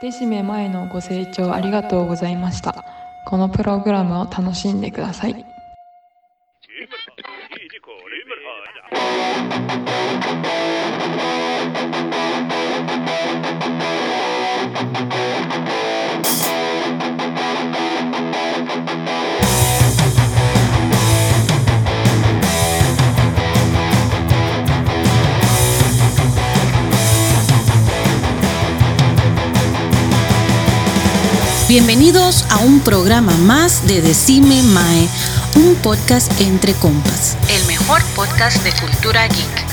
デシメ前のご清聴ありがとうございました。このプログラムを楽しんでください。Bienvenidos a un programa más de Decime Mae, un podcast entre compas. El mejor podcast de cultura geek.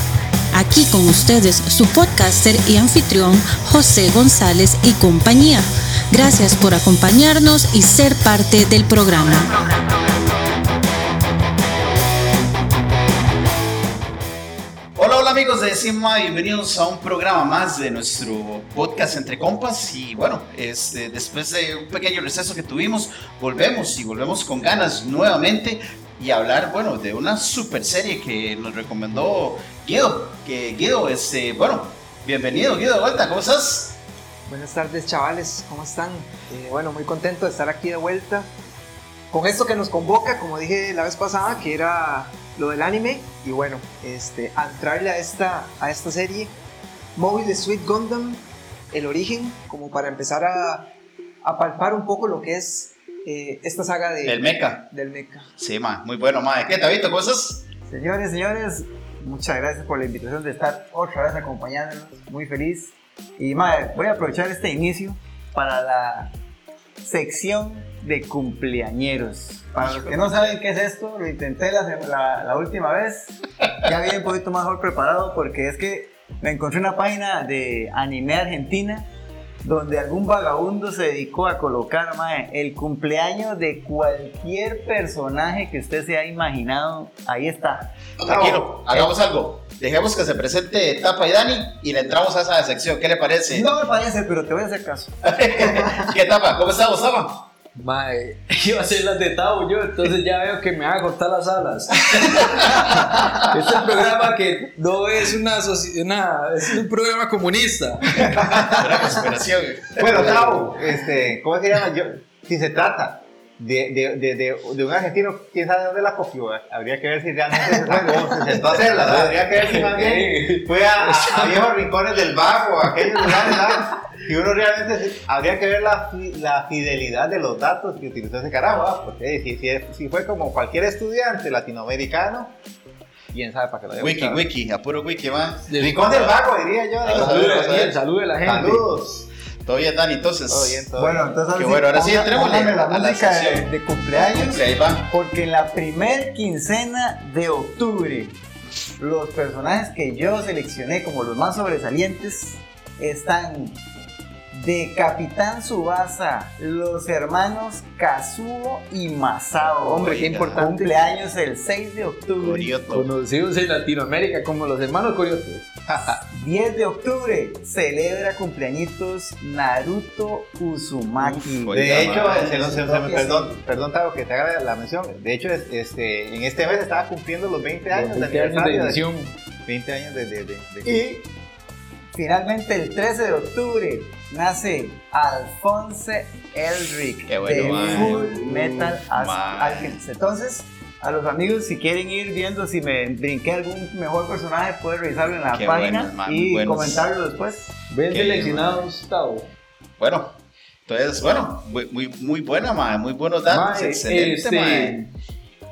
Aquí con ustedes su podcaster y anfitrión José González y compañía. Gracias por acompañarnos y ser parte del programa. Decima, bienvenidos a un programa más de nuestro podcast Entre Compas. Y bueno, este, después de un pequeño receso que tuvimos, volvemos y volvemos con ganas nuevamente y hablar, bueno, de una super serie que nos recomendó Guido. Que Guido, este, bueno, bienvenido Guido de vuelta, ¿cómo estás? Buenas tardes chavales, ¿cómo están? Eh, bueno, muy contento de estar aquí de vuelta. Con esto que nos convoca, como dije la vez pasada, que era lo del anime. Y bueno, este, a entrarle a esta, a esta serie, Mobile Sweet Gundam, el origen, como para empezar a, a palpar un poco lo que es eh, esta saga de, El Mecha. del mecha. Sí, ma, muy bueno, ma. ¿Qué, Tabito, estás? Señores, señores, muchas gracias por la invitación de estar otra vez acompañándonos. Muy feliz. Y madre, voy a aprovechar este inicio para la sección de cumpleañeros. Para los que no saben qué es esto, lo intenté la, la- la última vez. Ya viene un poquito mejor preparado porque es que me encontré una página de anime argentina donde algún vagabundo se dedicó a colocar mae, el cumpleaños de cualquier personaje que usted se ha imaginado. Ahí está. Tranquilo, hagamos algo. Dejemos que se presente Tapa y Dani y le entramos a esa sección. ¿Qué le parece? No me parece, pero te voy a hacer caso. ¿Qué Tapa? ¿Cómo estamos, Tapa? Mae, iba a hacer las de Tavo yo, entonces ya veo que me van a cortar las alas. este programa que no es una, soci- una es un programa comunista. Una conspiración. Bueno, Tavo, este, ¿cómo se llama? Yo, si se trata de, de, de, de, de un argentino, quién sabe dónde la copió. Habría que ver si realmente se sacó, se sentó a hacerla. ¿no? Habría que ver si más bien fue a, a, a viejos rincones del bajo, a aquellos lugares. Y uno realmente se- habría que ver la, la fidelidad de los datos que utilizó ese carajo, ¿ah? porque si, si, si fue como cualquier estudiante latinoamericano, quién sabe para qué lo haya Wiki, buscado. wiki, a puro wiki, va. Rincón del Vago, diría yo. Salude, saludos, Daniel, salude a la gente. Saludos. Todo bien, Dani, entonces. Todo bien, todo Bueno, bien. entonces Qué bueno, ahora sí, póngame la a la música de, de cumpleaños. Cumple, ahí va. Porque en la primer quincena de octubre, los personajes que yo seleccioné como los más sobresalientes están de Capitán Subasa, los hermanos Kazuo y Masao. Hombre, qué importante. Cumpleaños el 6 de octubre. Corioto. Conocidos en Latinoamérica como los hermanos Coyotes. 10 de octubre celebra cumpleañitos Naruto Uzumaki. Uf, De hecho, se se se perdón, perdón, Tavo, que te haga la mención. De hecho, es- este, en este mes estaba cumpliendo los 20 años, 20 años de aniversario edición. 20 años de. de, de- de- Y finalmente el 13 de octubre nace Alphonse Elric Qué bueno, de mae. Full Metal. Alchemist. Entonces, a los amigos, si quieren ir viendo si me brinqué algún mejor personaje, pueden revisarlo en la Qué página y buenos. comentarlo después. Ven Qué seleccionados, Tavo. Bueno, entonces, bueno, muy, muy, muy buena. Muy buenos datos. Excelente, este.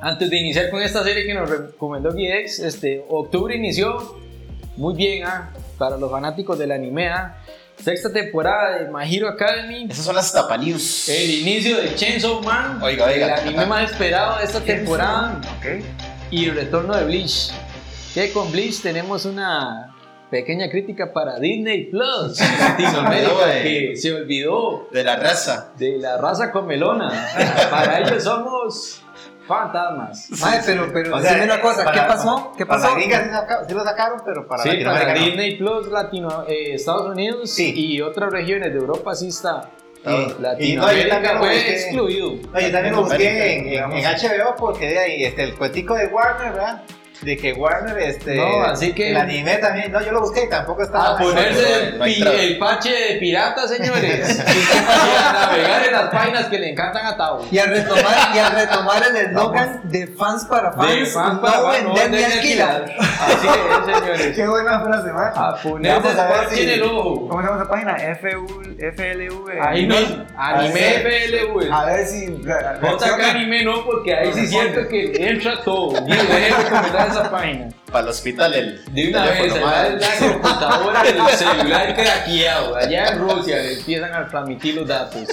Antes de iniciar con esta serie que nos recomendó Guidex, este, octubre inició muy bien ah, para los fanáticos del anime. ah. Sexta temporada de My Hero Academy. Esas son las Tapa News. El inicio de Chainsaw Man, Oiga, oiga. el anime más esperado de esta temporada, Ok. y el retorno de Bleach. Que con Bleach tenemos una pequeña crítica para Disney Plus Latinoamérica, que se olvidó De la raza. de la raza comelona. Para ellos somos fantasmas. Mae, pero, pero O sea, decime una cosa, ¿qué para- pasó? ¿Qué Para pasó? la gringa sí, saca- sí lo sacaron, pero para Sí, para Latinoamérica no. Disney Plus, Latino, eh, Estados Unidos Sí. y otras regiones de Europa sí está. Sí. Y no, yo Latinoamérica también lo fue busqué. excluido. No, yo también lo busqué en, en- en HBO porque de ahí este, el cuetico de Warner, ¿verdad? De que Warner, este. No, así que- El anime también. No, yo lo busqué y tampoco estaba. A ponerse el, no pi- el parche de pirata, señores. y a navegar en las páginas que le encantan a Tao. Y al retomar, y al retomar el eslogan de fans para fans, De fan no para no vender ni vender ni alquilar. Así es, señores. Qué buena frase, man. A ponerse Vamos el a ver parche si- en el ojo. ¿Cómo se llama esa página? FLV. Ahí no, anime FLV. A ver si. JK anime no, porque ahí sí siento que entra todo. Digo, dejen de esa página. Para el hospital, el De una vez, teléfono, la, computadora del celular craqueado. Allá en Rusia le empiezan a transmitir los datos.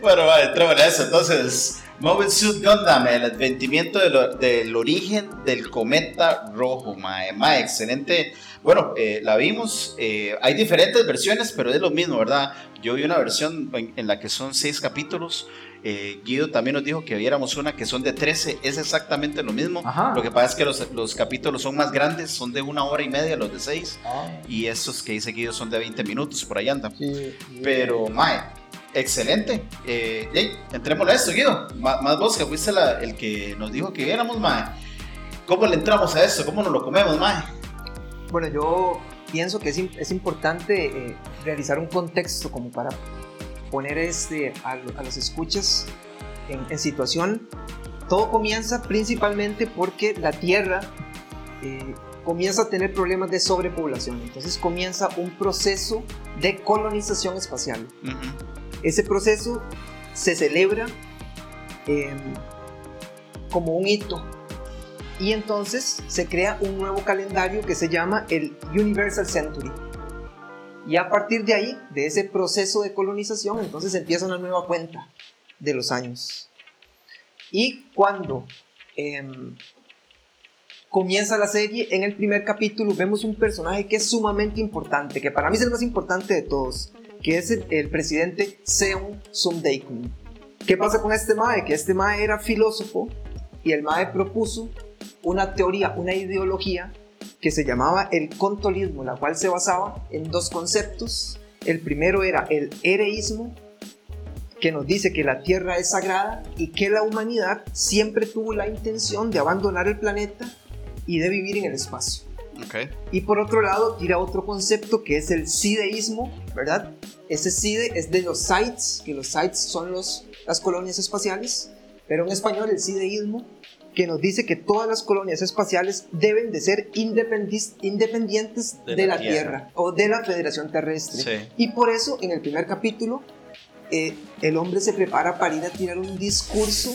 Bueno, va, entramos en eso. Entonces, Mobile Suit Gundam, el adventimiento de lo- del origen del cometa rojo, mae. Mae, excelente. Bueno, eh, la vimos. eh, hay diferentes versiones, pero es lo mismo, ¿verdad? Yo vi una versión en, en la que son seis capítulos. Eh, Guido también nos dijo que viéramos una que son de 13. Es exactamente lo mismo. Ajá. Lo que pasa es que los, los capítulos son más grandes, son de una hora y media los de seis. Y estos que dice Guido son de 20 minutos, por ahí andan. Pero, Mae, excelente. Eh, yey, entrémosle a esto, Guido. Ma- más vos que fuiste la- el que nos dijo que viéramos, Mae. ¿Cómo le entramos a esto? ¿Cómo nos lo comemos, Mae? Bueno, yo pienso que es, es importante eh, realizar un contexto como para poner este, a, a los escuchas en, en situación. Todo comienza principalmente porque la Tierra eh, comienza a tener problemas de sobrepoblación. Entonces comienza un proceso de colonización espacial. Ese proceso se celebra eh, como un hito. Y entonces se crea un nuevo calendario que se llama el Universal Century. Y a partir de ahí, de ese proceso de colonización, entonces empieza una nueva cuenta de los años. Y cuando em, comienza la serie, en el primer capítulo vemos un personaje que es sumamente importante, que para mí es el más importante de todos, que es el, el presidente Seon Sundaykum. ¿Qué pasa con este Mae? Que este Mae era filósofo y el Mae propuso una teoría, una ideología que se llamaba el contolismo, la cual se basaba en dos conceptos. El primero era el ereísmo, que nos dice que la Tierra es sagrada y que la humanidad siempre tuvo la intención de abandonar el planeta y de vivir en el espacio. Ok. Y por otro lado, tira otro concepto que es el sideísmo, ¿verdad? Ese side es de los sites, que los sites son los, las colonias espaciales, pero en español el sideísmo, que nos dice que todas las colonias espaciales deben de ser independis- independientes de, De la, la tierra. Tierra. o de la Federación Terrestre. Sí. Y por eso, en el primer capítulo, eh, el hombre se prepara para ir a tirar un discurso,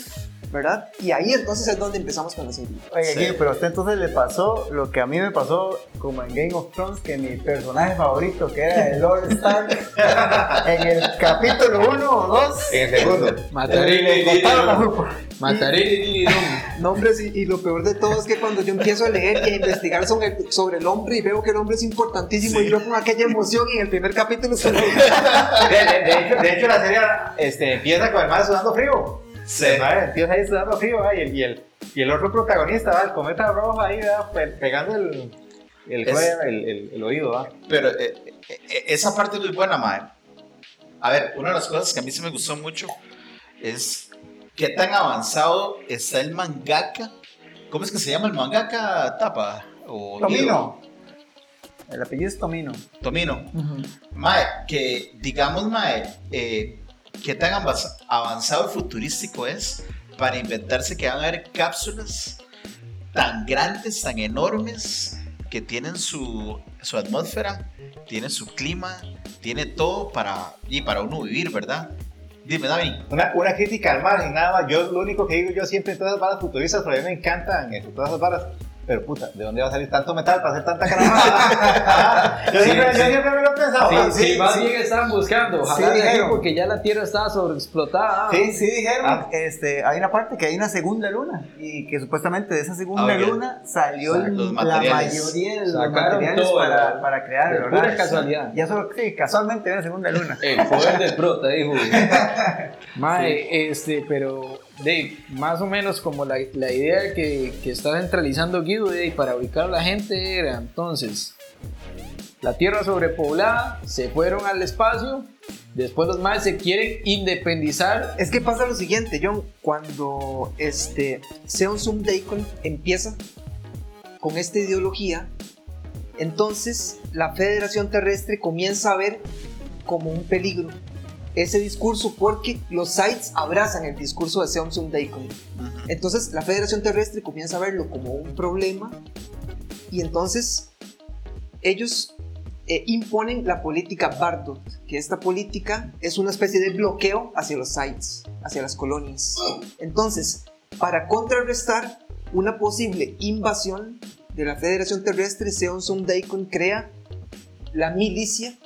¿verdad? Y ahí entonces es donde empezamos con la serie. Oye, Sí. Pero a usted entonces le pasó lo que a mí me pasó como en Game of Thrones, que mi personaje favorito, que era el Lord Stark, en el capítulo 1 o 2, En el segundo. Mataré. Mataré Nombres y, y lo peor de todo es que cuando yo empiezo a leer y a investigar sobre, sobre el hombre y veo que el hombre es importantísimo y yo con aquella emoción y en el primer capítulo se lo De, de- de hecho, de hecho, la serie este, empieza con el man sudando frío. Sí. Empieza ahí sudando frío, ¿va? y, el, y, el, y el otro protagonista, ¿va? el cometa rojo ahí, pegando el, el, Es- el, el- oído. ¿va? Pero eh, eh, esa parte es muy buena, Mae. A ver, una de las cosas que a mí sí me gustó mucho es qué tan avanzado está el mangaka. ¿Cómo es que se llama el mangaka Tapa? O Tomino. El apellido es Tomino. Tomino. Mae, que digamos, Mae, eh, qué tan avanzado y futurístico es para inventarse que van a haber cápsulas tan grandes, tan enormes, que tienen su, su atmósfera, tienen su clima, tiene todo para, y para uno vivir, ¿verdad? Dime, David. Una, una crítica al margen, nada más. Yo lo único que digo yo siempre en todas las varas futuristas, pero a mí me encantan eso, todas esas varas. Pero puta, ¿de dónde va a salir tanto metal para hacer tanta caramada? yo, siempre, yo siempre me lo he pensado. Sí, sí, más bien están buscando. Ojalá Sí, de aquí dijeron. porque ya la tierra está sobreexplotada. Sí, sí dijeron, Ah. este, hay una parte que hay una segunda luna y que supuestamente de esa segunda Ah, luna salió el- la mayoría de los Sacaron materiales todo, para, ¿verdad? para crear De el pura casualidad. Ya solo, sí, casualmente era segunda luna. El poder del prota, dijo. Mae, este, pero de más o menos como la, la idea que, que está centralizando Guido de, para ubicar a la gente era entonces la tierra sobrepoblada, se fueron al espacio Después los más se quieren independizar. Es que pasa lo siguiente, John, cuando este Seon Sum Daikon empieza con esta ideología, entonces la Federación Terrestre comienza a ver como un peligro ese discurso porque los sites abrazan el discurso de Seon Sum Daikon. Entonces la Federación Terrestre comienza a verlo como un problema y entonces ellos eh, imponen la política Bardot, que esta política es una especie de bloqueo hacia los sites, hacia las colonias. Entonces, para contrarrestar una posible invasión de la Federación Terrestre, Seon Sum Daikon crea la milicia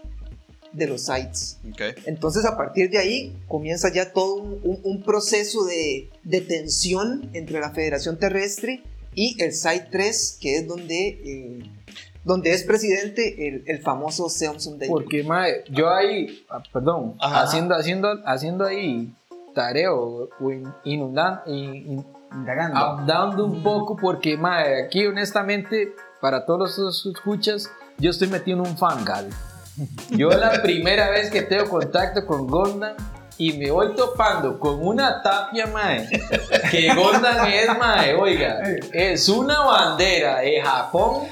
de los sites. Entonces a partir de ahí comienza ya todo un, un- un proceso de, de tensión entre la Federación Terrestre y el Site 3, que es donde, eh, donde es presidente el, el famoso Seon Sum Daikon. Porque, mae, yo ahí, ah, perdón, Ajá. haciendo, haciendo, haciendo ahí tareo o in- inundan- in- in- Indagando. ahondando un poco, porque, mae, aquí honestamente, para todos los escuchas, yo estoy metido en un fangal. Yo la primera vez que tengo contacto con Gondan y me voy topando con una tapia, mae, que Gondan es, mae, oiga, es una bandera de Japón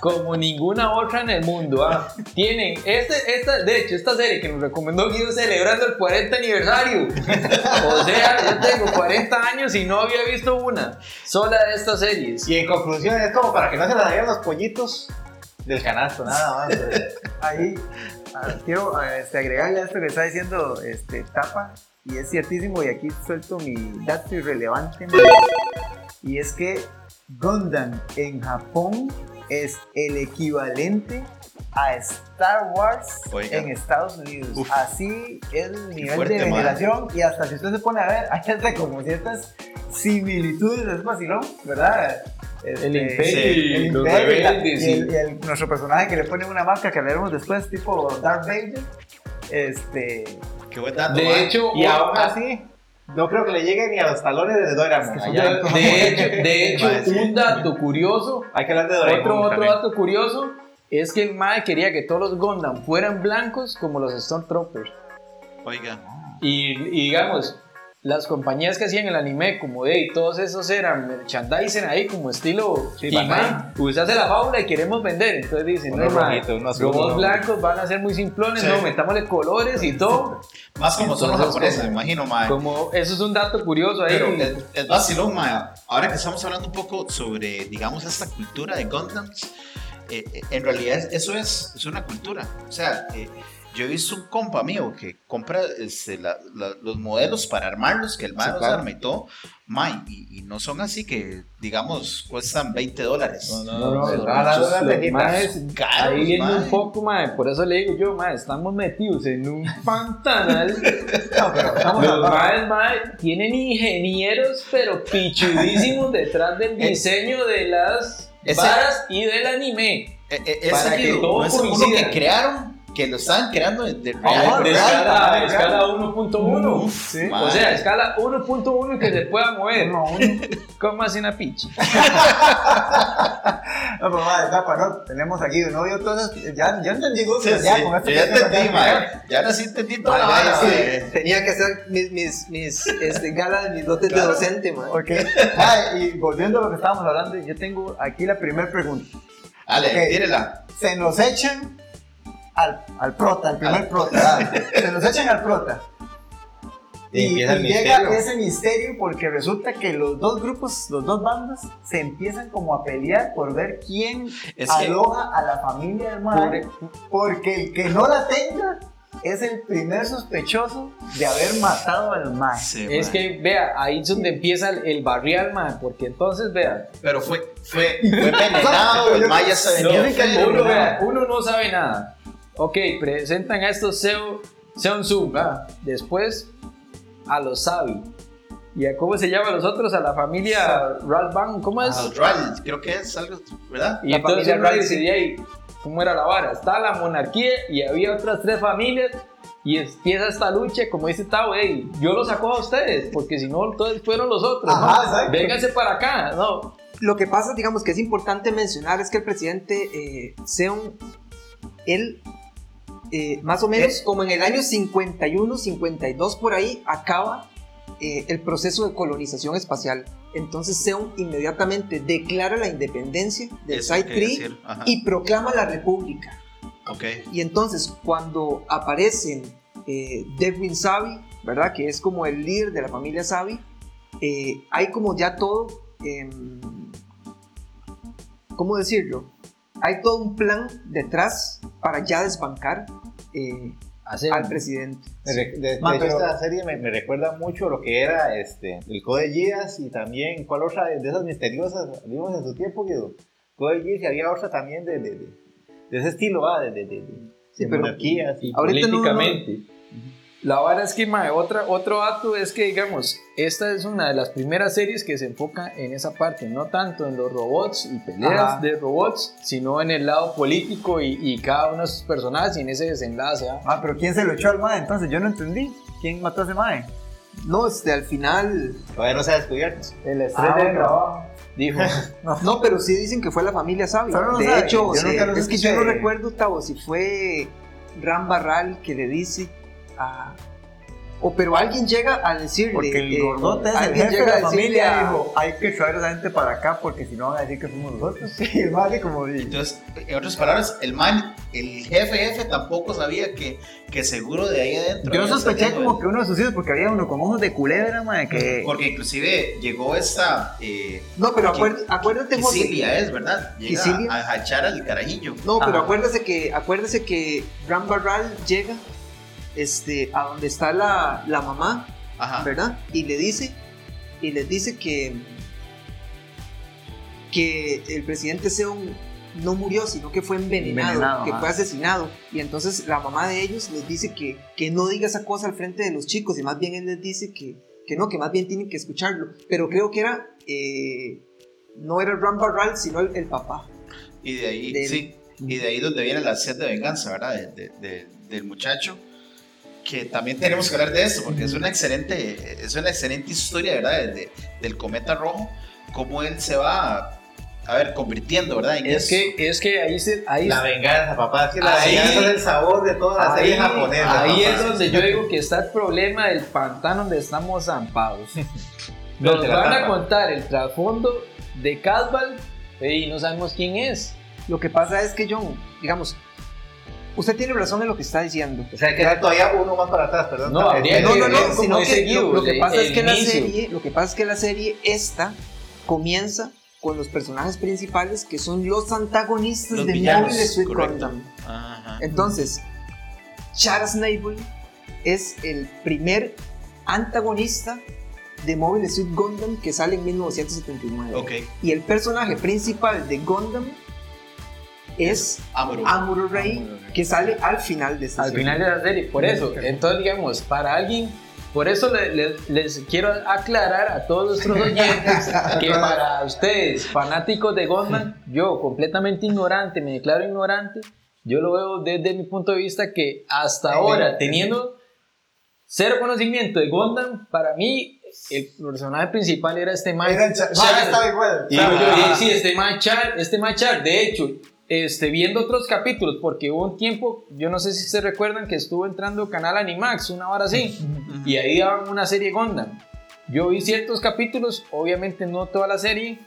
como ninguna otra en el mundo. ah. Tienen, este, esta, de hecho, esta serie que nos recomendó Guido celebrando el 40 aniversario. O sea, yo tengo 40 años y no había visto una sola de estas series. Y en conclusión, es como para que no se les vayan los pollitos del canasto, nada más. Ahí ah, quiero ah, este, agregarle a esto que está diciendo este, Tapa, y es ciertísimo, y aquí suelto mi dato irrelevante, y es que Gundam en Japón es el equivalente a Star Wars Oiga. en Estados Unidos. Uf. Así es el nivel fuerte, de veneración, y hasta si usted se pone a ver, hay hasta como ciertas similitudes de ese vacilón, ¿verdad? Este, El Imperio, sí, el los Imperio, rebeldes, y el- nuestro personaje que le pone una máscara que hablaremos después, tipo Darth Vader. Este. Qué buen dato, De mae. hecho, Y aún ah, así, no creo que le llegue ni a los talones de Doraemon. Es que Allá son de hecho, de hecho, un dato curioso hay que hablar de Doraemon. Otro, otro dato curioso es que el Mae quería que todos los Gundam fueran blancos como los Stormtroopers. Oiga. Y, y digamos, las compañías que hacían el anime, como de todos esos eran merchandising ahí, como estilo Sí, He-Man, pues hace la fábula y queremos vender. Entonces dicen, no, unos azul, robots blancos van a ser muy simplones, Sí. no, metámosle colores y todo. Más como son los japoneses, como- me imagino, mae. Como, eso es un dato curioso ahí. Pero es, es vacilón, mae. Ahora que estamos hablando un poco sobre, digamos, esta cultura de Gundams, eh, eh, en realidad eso es, es una cultura. O sea, eh, yo he visto un compa mío que compra este, la- la- los modelos para armarlos, que el mae Sí, los claro. arma y todo, mae, y, y no son así que, digamos, cuestan 20 dólares. No, no, no, no, no, los lejitas. maes, Caros, ahí viene un poco, mae, por eso le digo yo, mae, estamos metidos en un pantanal. No, pero vamos Los maes, mae, tienen ingenieros, pero pichudísimos detrás del diseño de las Ese- varas y del anime. Eh, eh, ese Para que todo no es uno coincida. que crearon, que lo estaban creando de, de Ah, de real, escala, real. escala 1.1. Uf, Sí. O sea, escala 1.1 que se pueda mover. Uno. ¿Cómo hace una picha? No, pero madre, Tapa, no. Tenemos aquí de novio, entonces. Ya, ya entendí, Gus, Sí, ya sí, con esto ya entendí, mae. Ya ahora sí entendí toda la sí, tenía que hacer mis, mis, mis este, galas, mis dotes Claro. de docente, man. Ok. Madre, y volviendo a lo que estábamos hablando, yo tengo aquí la primera pregunta. Dale, Ok. tírela. Se nos echan al, al prota, al primer prota. ah, Se nos echan al prota. Y Y, y llega misterio. ese misterio porque resulta que los dos grupos, los dos bandas, se empiezan como a pelear por ver quién Es que- aloja a la familia del mae, porque el que no la tenga es el primer sospechoso de haber matado al mae. Sí, Es mae. que, vea, ahí es donde empieza el, el barrial, man, porque entonces, vea, Pero fue, fue, fue envenenado, el Maya se venía uno, vea, uno no sabe nada. Ok, presentan a estos Seo, Seon Sung, ah, después a los Sabi. ¿Y a cómo se llaman los otros? A la familia Ralph Bang, ¿cómo es? Ah, Ral, creo que es algo, ¿verdad? y la entonces familia uno Ralph, dice, sí. "Y ahí, ¿cómo era la vara? Está la monarquía y había otras tres familias. Y empieza esta lucha, como dice Tao, hey, yo los saco a ustedes, porque si no, todos fueron los otros. ¿no? Ajá, exacto. Vénganse para acá, ¿no? Lo que pasa, digamos, que es importante mencionar es que el presidente eh, Seon, él eh, más o menos como en el año 51, 52 por ahí, acaba eh, el proceso de colonización espacial. Entonces Seon inmediatamente declara la independencia del Eso Side quería 3 decir, ajá. y proclama la república. Y entonces cuando aparecen eh, Devin Savi, ¿verdad? Que es como el líder de la familia Savi, eh, hay como ya todo, em, ¿cómo decirlo? Hay todo un plan detrás para ya desbancar eh, Hacer- al presidente. De, de- de Ma, hecho, pero- esta serie me, me recuerda mucho lo que era este, el Code Geass y también, ¿cuál otra de esas misteriosas vimos en su tiempo, Guido? Code Geass y había otra también de, de, ese estilo, ¿va? De, Sí, pero- monarquías y- no- políticamente. La verdad es que, mae, otra, otro dato es que, digamos, esta es una de las primeras series que se enfoca en esa parte, no tanto en los robots y peleas Ajá. de robots, sino en el lado político y, y cada uno de sus personajes y en ese desenlace. ¿ah? Ah, pero ¿quién se lo echó al mae? Entonces yo no entendí. ¿Quién mató a ese mae? No, este, al final... Todavía no se ha descubierto. El Ah, estrés de bueno. trabajo. Dijo, No, pero sí dicen que fue la familia. Solo no de saben, hecho, yo sí, es que yo no recuerdo, Tavo, si fue Ram Barral que le dice a... O pero alguien llega a decirle... Porque el eh, gordote es el jefe de la familia a- dijo, hay que traer a esa gente para acá porque si no van a decir que fuimos nosotros. Sí, el mae como Entonces, en otras palabras, el man, el jefe jefe tampoco sabía que, que seguro de ahí adentro. Yo sospeché salido como que uno de sus hijos, porque había uno con ojos de culebra, mae, que... Porque inclusive llegó esta... Eh, No, pero acuérdate, acuérdate es, ¿verdad? Llega a hachar al carajillo. No, pero Ajá. acuérdese que, acuérdese que Ram Barral llega este, a donde está la, la mamá, Ajá. ¿verdad? Y le dice, y les dice que, que el presidente Seon no murió, sino que fue envenenado, Envenenado, que ajá. fue asesinado. Y entonces la mamá de ellos les dice que, que no diga esa cosa al frente de los chicos, y más bien él les dice que, que no, que más bien tienen que escucharlo. Pero creo que era, eh, no era Ram Barral, sino el, el papá. Y de ahí, Del- sí, y de ahí donde viene la sed de venganza, ¿verdad? De- de- de- del muchacho. Que también tenemos que hablar de esto, porque es una excelente, es una excelente historia, ¿verdad? De- de- del cometa rojo, cómo él se va, a ver, convirtiendo, ¿verdad? En es eso. que, es que ahí, se, ahí, La venganza, papá. Es que la Ahí- venganza es el sabor de toda la ahí, serie japonesa. ahí papá. es donde yo digo que está el problema del pantano donde estamos zampados. Nos van a tapa. contar el trasfondo de Casval y no sabemos quién es. Lo que pasa es que John, digamos, usted tiene razón en lo que está diciendo. O sea, hay que dar todavía uno más para atrás, perdón. No, habría Eh, No, no, no, sino es que seguido, lo, lo que pasa es que la serie, lo que pasa es que la serie esta comienza con los personajes principales que son los antagonistas Los de Suit correcto. Gundam. Entonces, Chara Snable es el primer antagonista de Mobile Suit Gundam que sale en 1979. Ok, Y el personaje principal de Gundam es Amuro. Amuro Ray, que sale al final de esta Al serie. final de la serie, por eso. Entonces, digamos, para alguien, por eso le- le- les quiero aclarar a todos nuestros oyentes que para ustedes, fanáticos de Gundam, yo completamente ignorante, me declaro ignorante, yo lo veo desde mi punto de vista que hasta ahora, teniendo cero conocimiento de Gundam, para mí el personaje principal era este man. Era el cha- Char. estaba igual. Y yo, sí, este man Char, este man Char, de hecho, este, viendo otros capítulos, porque hubo un tiempo, yo no sé si se recuerdan que estuvo entrando Canal Animax, una hora así, y ahí daban una serie Gundam. Yo vi ciertos capítulos, obviamente no toda la serie,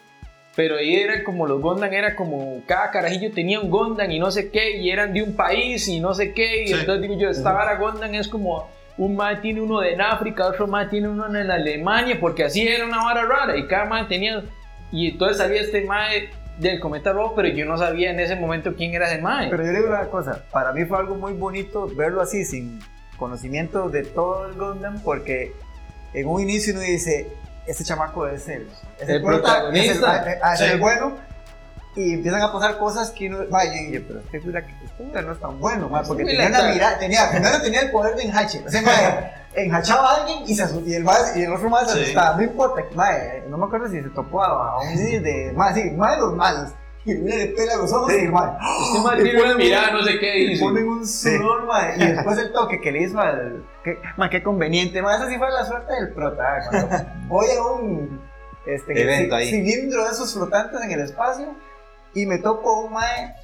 pero ahí era como los Gundam, era como cada carajillo tenía un Gundam y no sé qué, y eran de un país y no sé qué, y Sí. entonces digo yo, esta vara Gundam es como un man tiene uno en África, otro man tiene uno en Alemania, porque así era una vara rara, y cada man tenía, y entonces sabía este man del cometa rojo, pero yo no sabía en ese momento quién era ese man. Pero yo le digo una cosa, para mí fue algo muy bonito verlo así, sin conocimiento de todo el Gundam, porque en un inicio uno dice, este chamaco es el, es El protagonista. es el, ah, ah, es Sí. el bueno, y empiezan a pasar cosas que uno, vaya, yo dije, pero este este no es tan bueno, ma, porque tenía está- mirada, tenía, primero tenía el poder de enhache, o sea, ma, enhachaba a alguien y, se asu- y, el, y el otro más se Sí. asustaba, no importa, no me acuerdo si se topó a, un de, más sí, más de los malos, y uno le pela los ojos y Este man Y tiene una ponen- mirada, no sé qué dice. ponen un sudor, mae, y después el toque que le hizo al. Que, ma, qué conveniente, esa sí fue la suerte del prota. Cuando voy a un este, Evento ahí. cilindro de esos flotantes en el espacio y me topo un mae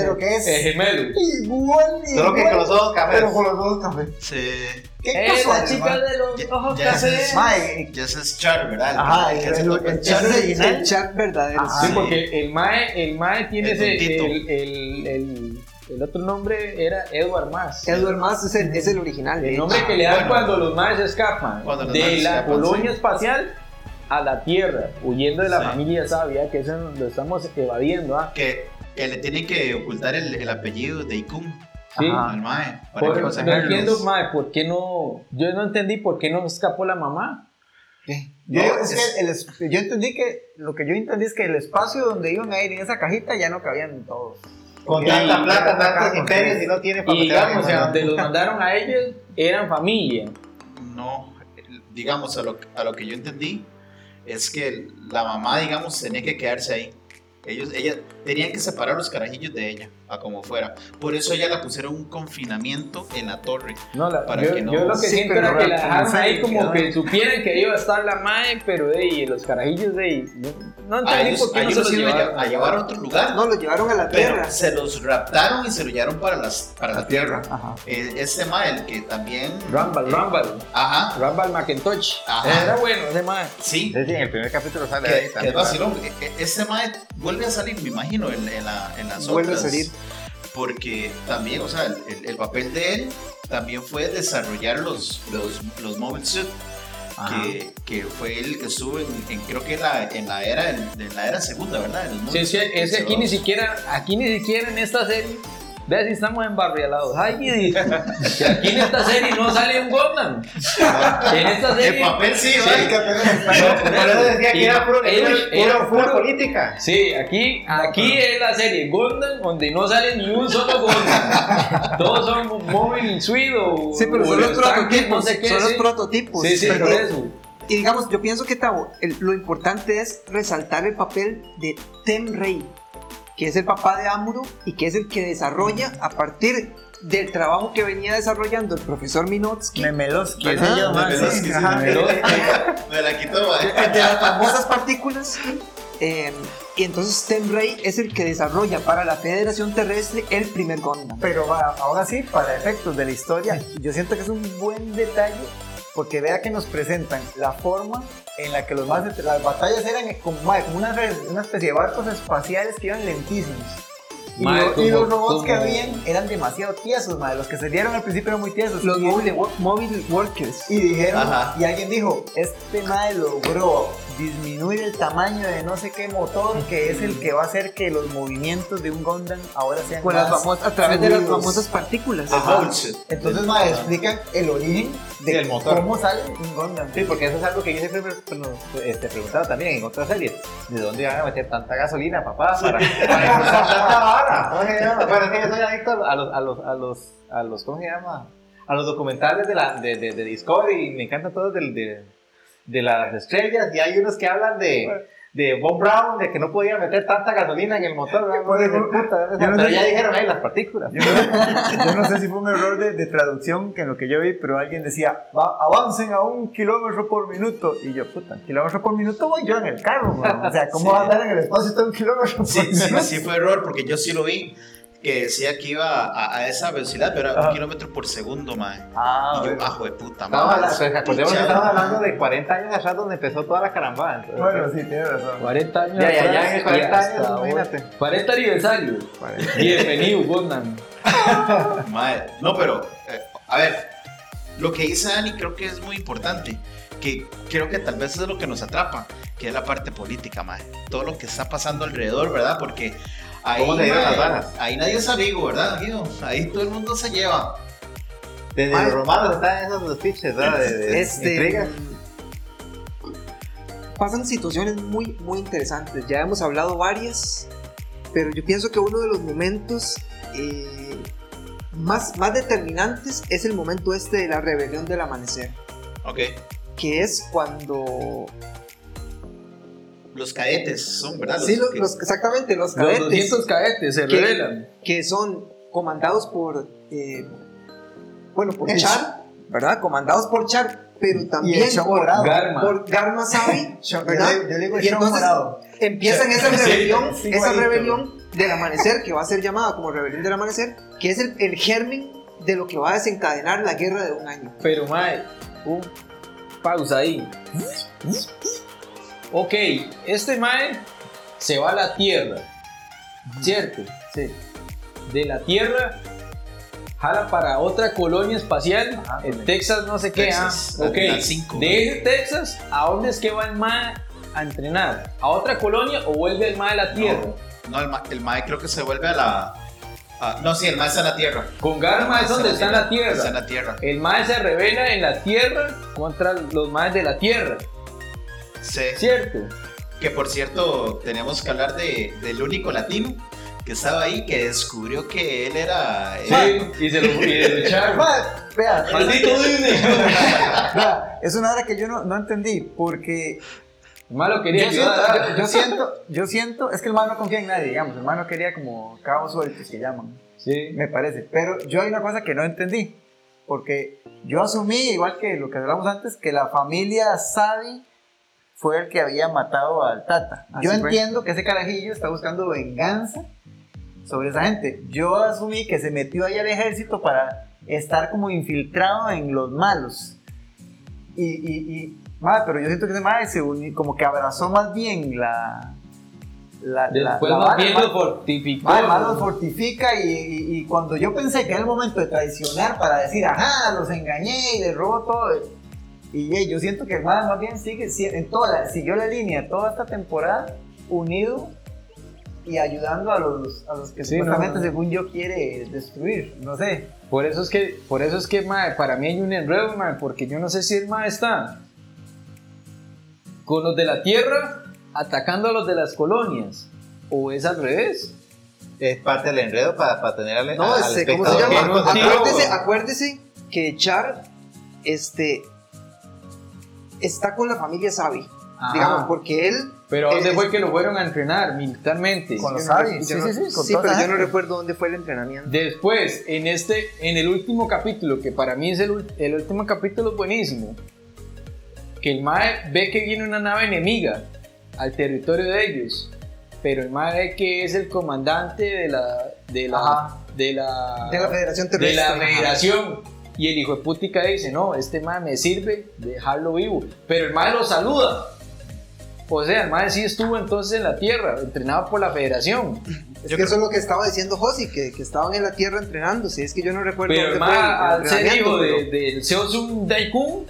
pero que es Eh, gemelo. igual, Solo que igual, con los ojos cafés. pero con los ojos café. Sí. ¿Qué Eh, casual, la chica de los ojos ya ese café. es- Mae, Ya ese es Char, ¿verdad? El- Ajá, el el- el- el Char Char. original. El chat verdadero. Ajá. Sí, Sí. porque el Mae, el Mae tiene El ese. El, el, el, el otro nombre era Edward Mas. Edward Mas es el, es el original. El nombre que le dan bueno. cuando los Maes escapan los de maes la escapan, colonia sí. espacial a la Tierra, huyendo de la Sí. familia sabia, que eso lo estamos evadiendo. ¿ah? Que, que le tienen que ocultar el, el apellido de Ikun Sí. al Mae. Para Por- no entiendo, Mae, ¿por qué no? Yo no entendí por qué no escapó la mamá. Yo, No, es es- que el yo entendí que lo que yo entendí es que el espacio donde iban a ir en esa cajita ya no cabían todos. Con Y- tanta plata, tantos y- imperios y no tiene para digamos, gente. donde los mandaron a ellos eran familia. No, digamos, a lo, a lo que yo entendí es que la mamá, digamos, tenía que quedarse ahí. Ellos, ella, tenían que separar los carajillos de ella, a como fuera. Por eso ella la pusieron un confinamiento en la torre. No, la- Para yo, que no- yo lo que Sí, siento pero era que la dejaron ahí como que supieran que iba a estar la mae, pero de ahí, los carajillos de ahí. No, entendí ellos, por qué a no ellos se los los iban a, llevaron. a llevar a otro lugar. No, lo llevaron a la pero tierra. se los raptaron y se lo llevaron para, las, para la tierra. Ajá. Eh, este mae, el que también. Rumble, eh, Rumble. Ajá, Rumble McIntosh. Ajá. Era bueno ese mae. sí. Sí, en el primer capítulo sale ahí Que, también. es vacilón. E- e- Este mae vuelve a salir, me imagino, en, en, la, en las Vuelve a otras. salir. Porque también, o sea, el, el- el papel de él también fue desarrollar los, los, los mobile suit. Que, que fue él que estuvo en, en- creo que en la, en la era en la era segunda, ¿verdad? En Sí, sí, ese aquí ni siquiera, aquí ni siquiera en esta serie. Vea si estamos embarrialados. Ay, que aquí en esta serie no sale un Gordon. En esta El serie. papel sí, Sí. ¿verdad? Por eso decía que era puro, Era- era, era pura puro- política. Sí, aquí, aquí es la serie Golden, donde no sale ni un solo Golden. Todos son Mobile Suite o. Sí, pero o son los prototipos. no sé qué, son los sí. prototipos. Sí, sí, Pero- por eso. Y digamos, yo pienso que Tavo, el- lo importante es resaltar el papel de Tem Rey, que es el papá de Amuro y que es el que desarrolla a partir del trabajo que venía desarrollando el profesor Minotsky. Memelowski, ese yo, mae, Memelowski. Me la quitó, de las famosas partículas. eh, y entonces Tem Rey es el que desarrolla para la Federación Terrestre el primer Gundam. Pero va, ahora sí, para efectos de la historia, yo siento que es un buen detalle porque vea que nos presentan la forma en la que los más las batallas eran como, una, una especie de barcos espaciales que iban lentísimos. Y, los robots que habían eran demasiado tiesos, mae. los que se dieron al principio eran muy tiesos. Los mobile workers. y dijeron, Ajá. y alguien dijo, este mae logró disminuir el tamaño de no sé qué motor que es el que va a hacer que los movimientos de un Gundam ahora sean Con las más famosas, a través de las fluidos". famosas partículas. Ajá. Entonces, ma, ajá. explican el origen de Del motor. cómo sale un Gundam. Sí, porque eso es algo que yo siempre me me- este, preguntaba también en otras series. ¿De dónde van a meter tanta gasolina, papá? Para, para impulsar tanta vara. ¿Cómo se llama? Bueno, es que yo soy adicto a los, a los, a los, a los, ¿cómo se llama? A los documentales de, la, de, de, de Discovery. Me encantan todos del- de, de las estrellas. Y hay unos que hablan de, de Bob Brown, de que no podía meter tanta gasolina en el motor. ¿verdad? Por eso- Puta, yo no pero sé- ya dijeron ahí las partículas. Yo no, yo no sé si fue un error de, de traducción que en lo que yo vi, pero alguien decía, "Va- avancen a un kilómetro por minuto. Y yo, puta, kilómetro por minuto voy yo en el carro, man. O sea, ¿cómo Sí. va a andar en el espacio todo un kilómetro por Sí, sí, minuto? sí fue error porque yo sí lo vi que decía que iba a, a esa velocidad, pero era un kilómetro por segundo, mae. Ah, y yo, bajo de puta, mae. hablando, pues, acordemos que Ya. estamos hablando de 40 años atrás donde empezó toda la carambada. entonces, Bueno, sí, tiene razón. 40 años. Ya, ya, ya, atrás en y 40 hasta años, imagínate. 40 aniversario. Bienvenido, Gundam. Mae, No, pero, eh, a ver, lo que dice Dani creo que es muy importante, que creo que tal vez es lo que nos atrapa, que es la parte política, mae. Todo lo que está pasando alrededor, ¿verdad? Porque ahí, ¿Cómo dieron mae, las varas? ahí nadie es amigo, ¿verdad, Guido? Ahí todo el mundo se lleva. Desde los romanos están esos los fiches, ¿verdad? De, de Este, intrigas. pasan situaciones muy, muy interesantes. Ya hemos hablado varias, pero yo pienso que uno de los momentos eh, más, más determinantes es el momento este de la rebelión del amanecer, Ok. que es cuando... Los cadetes son, ¿verdad? Sí, los- que- los- exactamente, los Los cadetes, 200 cadetes se ¿Qué? revelan. que son comandados por... eh, bueno, por El- Char, ¿verdad? Comandados por Char, pero también por. Garma. por Garma Sabi, Yo, yo ¿verdad? yo le digo Y entonces morado. empiezan esa rebelión, sí, esa rebelión del amanecer, que va a ser llamada como rebelión del amanecer, que es el, el germen de lo que va a desencadenar la guerra de un año. Pero, mae, un pausa ahí. Ok, este mae se va a la Tierra, ¿cierto? Sí. De la Tierra jala para otra colonia espacial, Ajá, en. Texas, no sé qué. Texas, ah, ok, cinco. de ese Texas, ¿a dónde es que va el mae a entrenar? ¿A otra colonia o vuelve el mae a la Tierra? No, el, ma- el mae creo que se vuelve a la. no, sí, el mae está en la tierra. Con Garma es donde está en la Está Tierra. en la tierra. El mae se revela en la Tierra contra los maes de la Tierra, Sí. ¿cierto? Que por cierto, tenemos que hablar de, del único latino que estaba ahí, que descubrió que él era. eh, Sí, y se lo. Ma, vea, Maldito Disney. es una hora que yo no, no entendí, porque El mae lo quería yo siento, yo, yo siento, yo siento, es que el man no confía en nadie, digamos, el man no quería como cabos sueltos que llaman, Sí. me parece, pero yo hay una cosa que no entendí, porque yo asumí, igual que lo que hablamos antes, que la familia Sabi fue el que había matado al Tata. Así yo fue. entiendo que ese carajillo está buscando venganza sobre esa gente. Yo asumí que se metió ahí al ejército para estar como infiltrado en los malos. Y, y, y madre, pero yo siento que ese madre se unió, como que abrazó más bien la. la la- Después la más vara, bien lo fortificó. Madre, más los fortifica y, y- y cuando yo pensé que era el momento de traicionar para decir, ajá, los engañé y les robo todo. Y yo siento que madre más bien sigue, si- en toda la- siguió la línea toda esta temporada, unido y ayudando a los, a los que Sí, supuestamente, no, según yo, quiere destruir. No sé. Por eso es que, por eso es que mae, para mí hay un enredo, mae, porque yo no sé si el mae está con los de la tierra atacando a los de las colonias. O es al revés. Es parte del enredo para, para tener al, No, al este, ¿cómo se llama? Acuérdese, acuérdese que Char este, está con la familia Sabi, Ajá. digamos, porque él... Pero ¿a ¿dónde es- fue que lo fueron a entrenar militarmente? Con los Sabi, sí, yo no- sí, sí, con sí, toda pero yo no recuerdo dónde fue el entrenamiento. Después, en este, en el último capítulo, que para mí es el, el último capítulo buenísimo, que el Mae ve que viene una nave enemiga al territorio de ellos, pero el Mae ve que es el comandante de la, de la, Ajá. de la, De la Federación de Terrestre. la ajá. federación. Y el hijo de putica dice, no, este Mae me sirve dejarlo vivo, pero el Mae lo saluda. O sea, el Mae sí estuvo entonces en la tierra, entrenado por la federación. Es que eso es lo que estaba diciendo Josi, que, que estaban en la tierra entrenándose. Es que yo no recuerdo Pero el dónde fue el- el ma, al ser hijo de- del Seosun Daikun,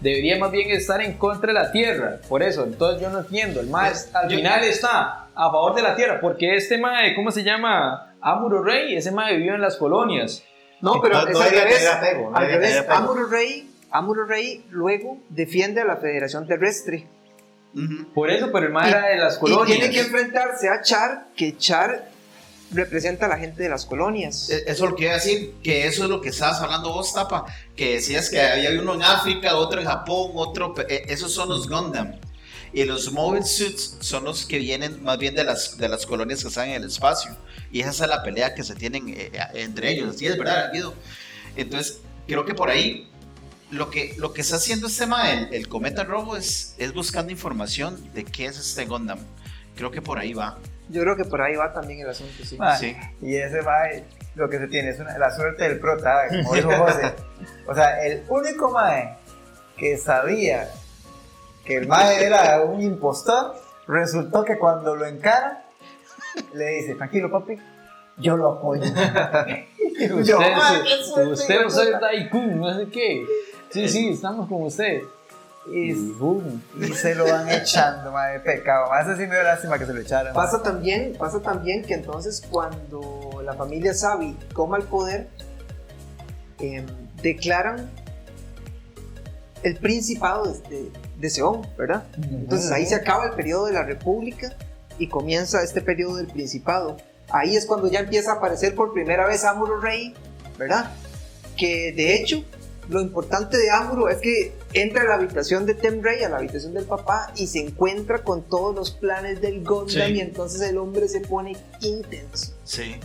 debería más bien estar en contra de la tierra. Por eso, entonces yo no entiendo. El ma es- al Yo- final está a favor de la tierra, porque este ma, ¿cómo se llama? Amuro Rey, ese ma vivió en las colonias. No, pero No- es no al revés. apego, no al. Amuro Rey, Amuro Rey luego defiende a la Federación Terrestre. Por eso, pero el Y- era de las Y colonias. tiene que enfrentarse a Char, que Char representa a la gente de las colonias. Eh, Eso es lo que iba a decir, que eso es lo que estabas hablando vos, Tapa, que decías que había uno en África, otro en Japón, otro, eh, esos son los Gundam. Y los Mobile Suits son los que vienen más bien de las, de las colonias que están en el espacio. Y esa es la pelea que se tienen eh, entre ellos. Sí, es verdad, Guido. Entonces, creo que por ahí lo que, lo que está haciendo este tema, el, el Cometa Rojo, es, es buscando información de qué es este Gundam. Creo que por ahí va. Yo creo que por ahí va también el asunto, sí. Ma, Sí. Y ese mae, lo que se tiene es una- la suerte del prota, como dijo José. O sea, el único mae que sabía que el mae era un impostor, resultó que cuando lo encara, le dice, tranquilo papi, yo lo apoyo. Yo, "Ma, qué usted, suerte, usted no soy puta". Daikun, no sé qué. Sí, sí, estamos con usted. Y, Y boom. y se lo van echando, mae, pecado. Más así me dio lástima que se lo echaran. mae. Pasa también, pasa también que entonces cuando la familia Sabi toma el poder, em, declaran el principado de, de, de Seón, ¿verdad? Entonces ahí se acaba el periodo de la República y comienza este periodo del Principado. Ahí es cuando ya empieza a aparecer por primera vez Amuro Rey, ¿verdad? Que de hecho, lo importante de Amuro es que entra a la habitación de Tem Rey, a la habitación del papá, y se encuentra con todos los planes del Gundam Sí. y entonces el hombre se pone intenso. Sí.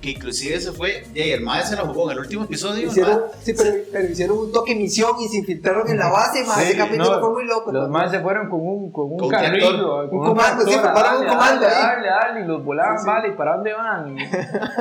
Que inclusive ese fue, y el mae se lo jugó en el último episodio. Hicieron, sí, pero, pero hicieron un toque misión y se infiltraron en la base, más Sí, ese capítulo no, fue muy loco. Los más se fueron con un, con un Con un carrillo, con Un comando, sí, prepararon un comando dale, ahí. Dale, dale, y los volaban, Sí, sí. vale, ¿y para dónde van?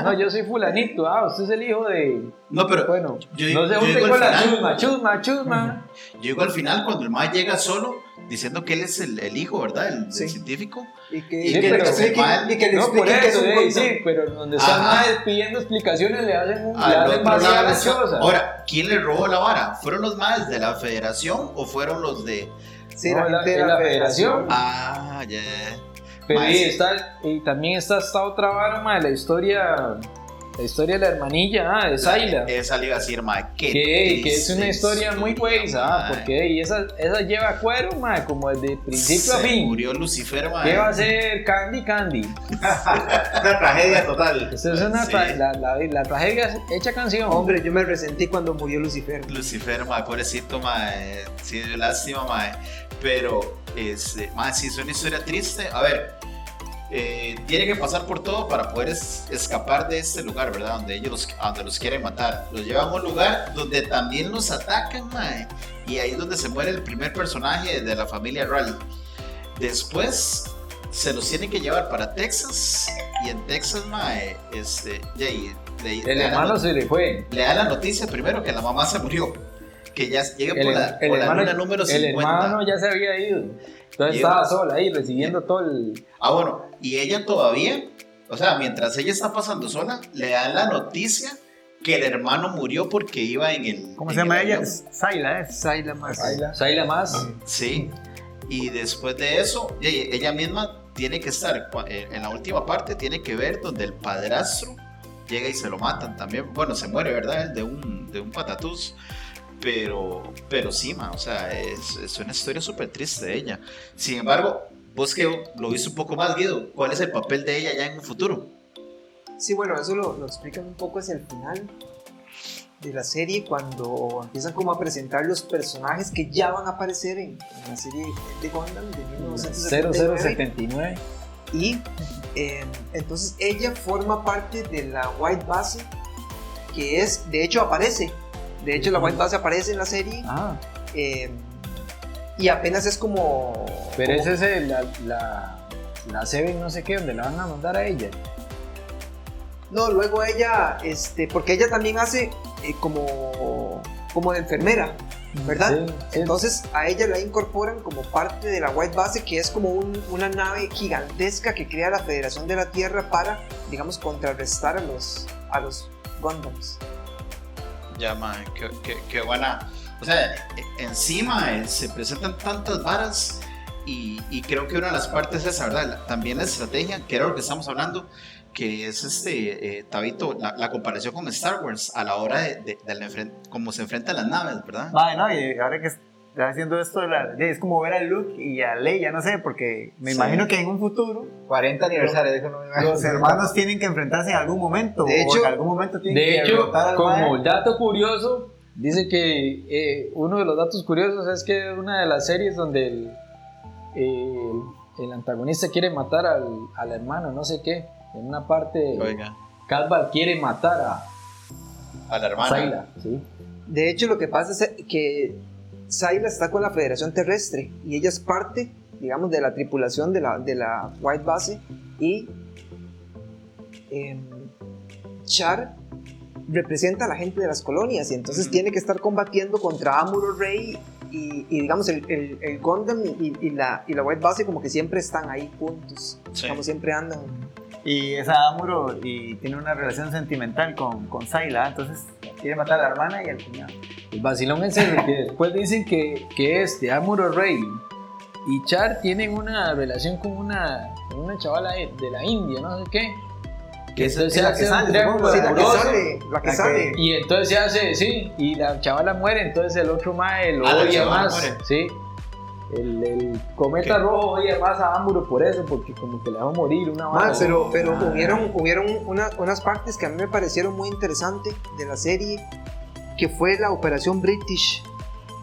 No, yo soy fulanito, ah, usted es el hijo de... No, pero Bueno, yo- no se yo junte digo con al la final. chusma, chusma, chusma. yo digo al final cuando el mae llega solo, diciendo que él es el, el hijo, ¿verdad? El, Sí. científico. Y que, Sí, y que pero le expliquen, y que le No, por expliquen que es eso, un eh, sí, pero donde están más pidiendo explicaciones le hacen, un, choza. Ahora, ¿quién le robó la vara? ¿Fueron los maes de la federación o fueron los de.? Sí, No, la la- gente de de la, la federación. federación. Ah, ya. Pero Mae, y, sí. está, y también está esta otra vara, mae, la historia, la historia de la hermanilla, ah, de Zayla. Esa le iba a decir, mae. qué Que, que es una historia muy buena, ah, mae. porque y esa, esa lleva cuero, mae, como desde principio a fin. murió Lucifer, mae. ¿Qué va a ser Candy Candy? Una tragedia total. Esa es una Sí. tra- la, la, la tragedia hecha canción. Hombre, yo me resentí cuando murió Lucifer. Lucifer, mae, pobrecito, mae. Sí, lástima, mae. Pero, este, mae, sí, es una historia triste. A ver, eh, tiene que pasar por todo para poder es- escapar de este lugar, ¿verdad? Donde ellos los, donde los quieren matar. Los llevan a un lugar donde también los atacan, mae. Y ahí es donde se muere el primer personaje de la familia Raleigh. Después se los tienen que llevar para Texas. Y en Texas, mae, este, ya, y le- le el la hermano se le fue. le da la noticia primero que la mamá se murió. Que ya llega El, por la, el por la hermano, luna número el 50. hermano ya se había ido. Entonces estaba sola ahí recibiendo todo el. Ah, bueno, y ella todavía, o sea, mientras ella está pasando sola, le dan la noticia que el hermano murió porque iba en el. ¿Cómo en se llama el ella? Zayla es. Zayla más. Zayla más. Sí. Y después de eso, ella, misma tiene que estar, eh, en la última parte, tiene que ver donde el padrastro llega y se lo matan también. Bueno, se muere, ¿verdad? De un, de un patatús. Pero, pero sí, ma, o sea, es, es una historia súper triste de ella. Sin embargo, vos que lo viste un poco más, Guido, ¿cuál es el papel de ella ya en un futuro? Sí, bueno, eso lo, lo explican un poco hacia el final de la serie, cuando empiezan como a presentar los personajes que ya van a aparecer en, en la serie de Gundam de 1979. 0079. Y eh, entonces ella forma parte de la White Base, que es, de hecho aparece, de hecho la White Base aparece en la serie Ah, eh, y apenas es como... pero como- ese es el- la, la, la Seven no sé qué, donde la van a mandar a ella. No, luego ella, este, porque ella también hace eh, como, como de enfermera, ¿verdad? Sí, sí. Entonces a ella la incorporan como parte de la White Base, que es como un- una nave gigantesca que crea la Federación de la Tierra para, digamos, contrarrestar a los, a los Gundams. Ya, qué, qué- buena. O sea, encima eh, se presentan tantas varas y, creo que una de las partes es esa, ¿verdad? La- también la estrategia, que era lo que estamos hablando, que es este, eh, Tabito, la, la comparación con Star Wars a la hora de, del enfren- cómo se enfrentan las naves, ¿verdad? No, y ahora que está haciendo esto, de la- de- es como ver a Luke y a Leia, no sé, porque me Sí. imagino que en un futuro 40 aniversario, dijo no me imagino. los hermanos tienen que enfrentarse en algún momento. De o hecho- en algún momento tienen De que hecho, como dato curioso, dice que eh, uno de los datos curiosos es que una de las series donde el, el, el antagonista quiere matar al, al hermano, no sé qué, en una parte, Oiga, Calva quiere matar a a la hermana. Zayla, ¿sí? De hecho, lo que pasa es que Zayla está con la Federación Terrestre y ella es parte, digamos, de la tripulación de la, de la White Base y em, Char representa a la gente de las colonias y entonces tiene que estar combatiendo contra Amuro Rey y, y, digamos el, el, el Gundam y, y la, y la White Base como que siempre están ahí juntos, Sí. como siempre andan. Y esa Amuro y tiene una relación sentimental con, con Zayla, entonces quiere matar a la hermana y al cuñado. El vacilón es ese, que después dicen que, que este, Amuro Rey y Char tienen una relación con una, con una chavala de, de la India, no sé qué. Que Es- entonces es la se que hace un triángulo la que sale, la que sale. Y entonces se hace, sí, y la chavala muere, entonces el otro mae lo Ah, odia más, muere. sí. El, el cometa ¿Qué? rojo odia más a Amuro por eso, porque como que le va a morir una Ma, vara. pero, pero hubieron, hubieron una- unas partes que a mí me parecieron muy interesantes de la serie, que fue la Operación British,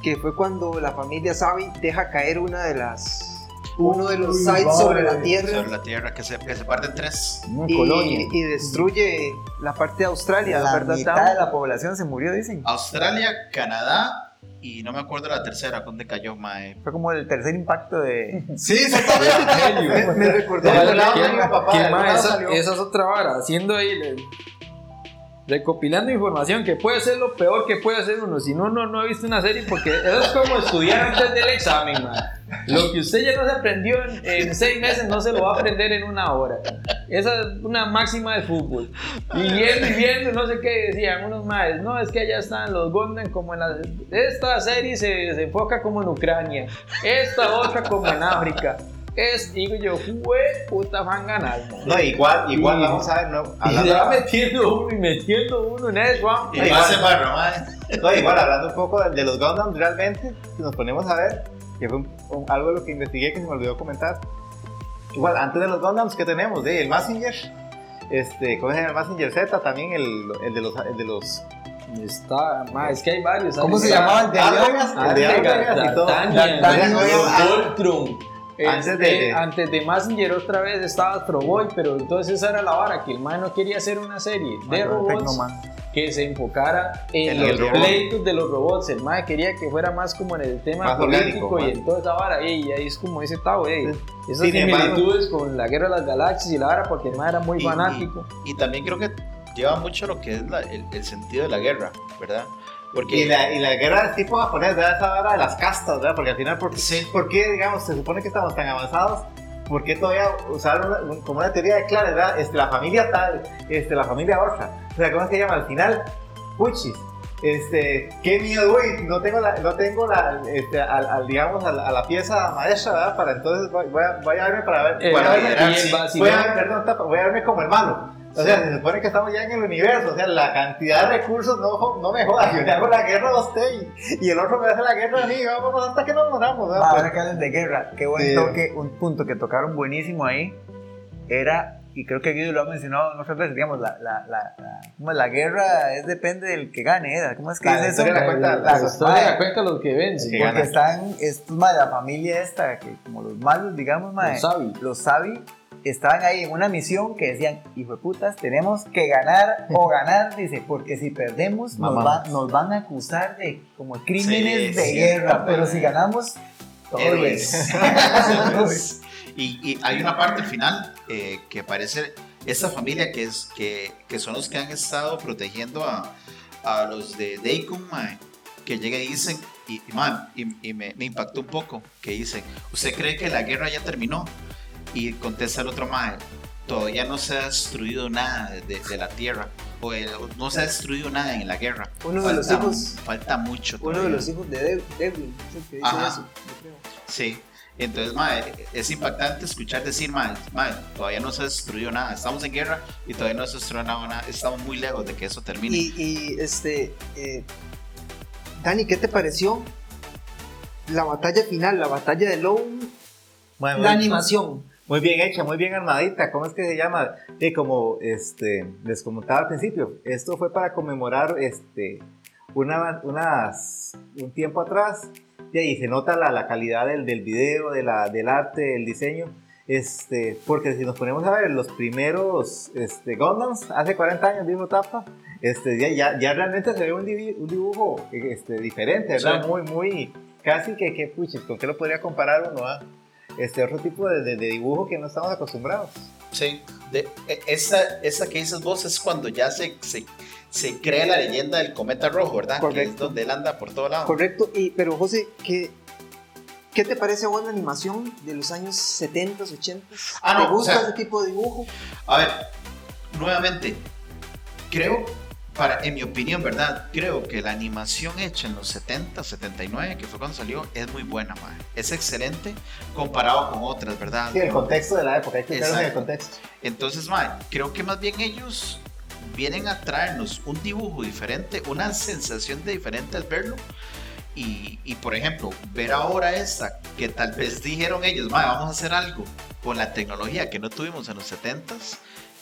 que fue cuando la familia Sabi deja caer una de las uno de los sites sobre la Tierra Sobre la Tierra, que se, que se parte en tres. Colonia. y, y destruye la parte de Australia, La ¿verdad? mitad de la población se murió, dicen. Australia, Canadá y no me acuerdo la tercera, ¿dónde cayó, mae? Fue como el tercer impacto de... Sí, exactamente. Me, me recordó esa, salió. esa es otra vara, haciendo ahí, le- recopilando información que puede ser lo peor que puede hacer uno. Si no, no, no ha visto una serie, porque eso es como estudiar antes del examen, man. Lo que usted ya no se aprendió en, en seis meses, no se lo va a aprender en una hora. Esa es una máxima de fútbol. Y viendo y viendo, no sé qué decían unos más. No, es que allá están los Golden como en la. Esta serie se, se enfoca como en Ucrania, esta otra como en África. Es, digo yo, fue puta van ganar. No, igual, igual, Y- vamos a ver, no, Y hablando, se va metiendo uno y metiendo uno en eso, ah. Y en barro, mae. no, igual, hablando un poco de, de los Gundams, realmente, si nos ponemos a ver, que fue un- un- algo de lo que investigué que se me olvidó comentar. Igual, antes de los Gundams, ¿qué tenemos? De el Messenger, este, ¿cómo se llama el Messenger Z? También el, el de los, el de los Está, ma, es que hay varios. ¿Cómo se llamaba el de Arvegas, Ah, el de Arvegas y todo. Voltron. Antes Este, de- de- antes de Messenger otra vez estaba Astro Boy, pero entonces esa era la vara, que el man no quería hacer una serie de robots. Que se enfocara en En los pleitos de los robots. El man quería que fuera más como en el tema Más político orgánico, y en toda esa vara. Y ahí es como ese Tao, ey. Esas Sin embargo- similitudes con la guerra de las galaxias y la vara, porque el man era muy Y- fanático. Y, y también creo que lleva mucho lo que es la- el, el sentido de la guerra, ¿verdad? Porque Y la, y la guerra tipo japonés, ¿verdad? Esa vara de las castas, ¿verdad? Porque al final, ¿por, Sí. ¿por qué, digamos, se supone que estamos tan avanzados? ¿Por qué todavía usar una- un- como una teoría de claves, ¿verdad? Este, la familia tal, este, la familia otra. O sea, ¿cómo es que llama? Al final, puchis. Este, qué miedo, uy, no tengo la, no tengo la, este, al, al, digamos, a la, a la pieza maestra, ¿verdad? Para entonces, voy, a, voy a verme para ver, Eh, voy, a verme, sí. voy a perdón, tapa, voy a verme como el malo. O sea, se supone que estamos ya en el universo, o sea, la cantidad de recursos no, no me joda, yo le hago la guerra a usted y, y el otro me hace la guerra a mí, vamos hasta que nos moramos, ¿verdad? Ah, ahora que de guerra, qué buen Sí. toque, un punto que tocaron buenísimo ahí era, y creo que Guido lo ha mencionado muchas veces, digamos, la, la, la, la, ¿cómo es? la guerra es depende del que gane, ¿eh? ¿cómo es que La dice eso? la cuenta- La la- historia la cuenta los que vencen. Que Porque gana. están, estos, la familia esta, que como los malos, digamos, Los Sabi. los Sabi, estaban ahí en una misión que decían, hijo de putas, tenemos que ganar o ganar, dice, porque si perdemos nos, va- nos van a acusar de como crímenes Sí, de sí. guerra, pero si ganamos, todo bien. Héroes. Héroes. Y, y hay una parte final eh, que parece esta familia que es que, que son los que han estado protegiendo a, a los de Deacon, mae, que llegan y dicen, y, y, y- y me, me impactó un poco, que dicen, ¿usted cree que la guerra ya terminó? Y contesta el otro mae, todavía no se ha destruido nada de, de la tierra, o el- no se ha destruido nada en la guerra. Uno de los Falta- hijos- Falta mucho. Uno de todavía". los hijos de eso, yo creo. Sí. Entonces, mae, es impactante escuchar decir, mae, mae, todavía no se ha destruido nada. Estamos en guerra y todavía no se ha destruido nada. Estamos muy lejos de que eso termine. Y, y, este, eh, Dani, ¿qué te pareció la batalla final, la batalla de Lone, Bueno, la muy- animación? Muy bien hecha, muy bien armadita. ¿Cómo es que se llama? Eh, como este, les comentaba al principio, esto fue para conmemorar este, una, unas, un tiempo atrás. Y ahí se nota la, la calidad del, del video, de la, del arte, del diseño. Este, porque si nos ponemos a ver los primeros este, Gundams, hace 40 años, dijo Tapa, este, ya, ya, ya realmente se ve un, divi- un dibujo este, diferente, ¿verdad? Sí. Muy, muy, casi que, que puchis, ¿con qué lo podría comparar uno? ah? este otro tipo de, de- de dibujo que no estamos acostumbrados. Sí. De, e- esa, esa que dices vos es cuando ya se, se, se crea la leyenda del cometa rojo, ¿verdad? Que es Correcto. donde él anda por todo lado. Correcto, y, pero José, ¿qué, ¿qué te parece a vos la animación de los años 70, 80? Ah, no, ¿Te gusta o sea- ese tipo de dibujo? A ver, nuevamente, creo, para, en mi opinión, ¿verdad? Creo que la animación hecha en los 70, 79, que fue cuando salió, es muy buena, mae. Es excelente comparado con otras, ¿verdad? Sí, el contexto de la época, hay que en el contexto. Entonces, mae, creo que más bien ellos vienen a traernos un dibujo diferente, una sensación de diferente al verlo. Y, y, por ejemplo, ver ahora esta, que tal vez dijeron ellos, vamos a hacer algo con la tecnología que no tuvimos en los 70s.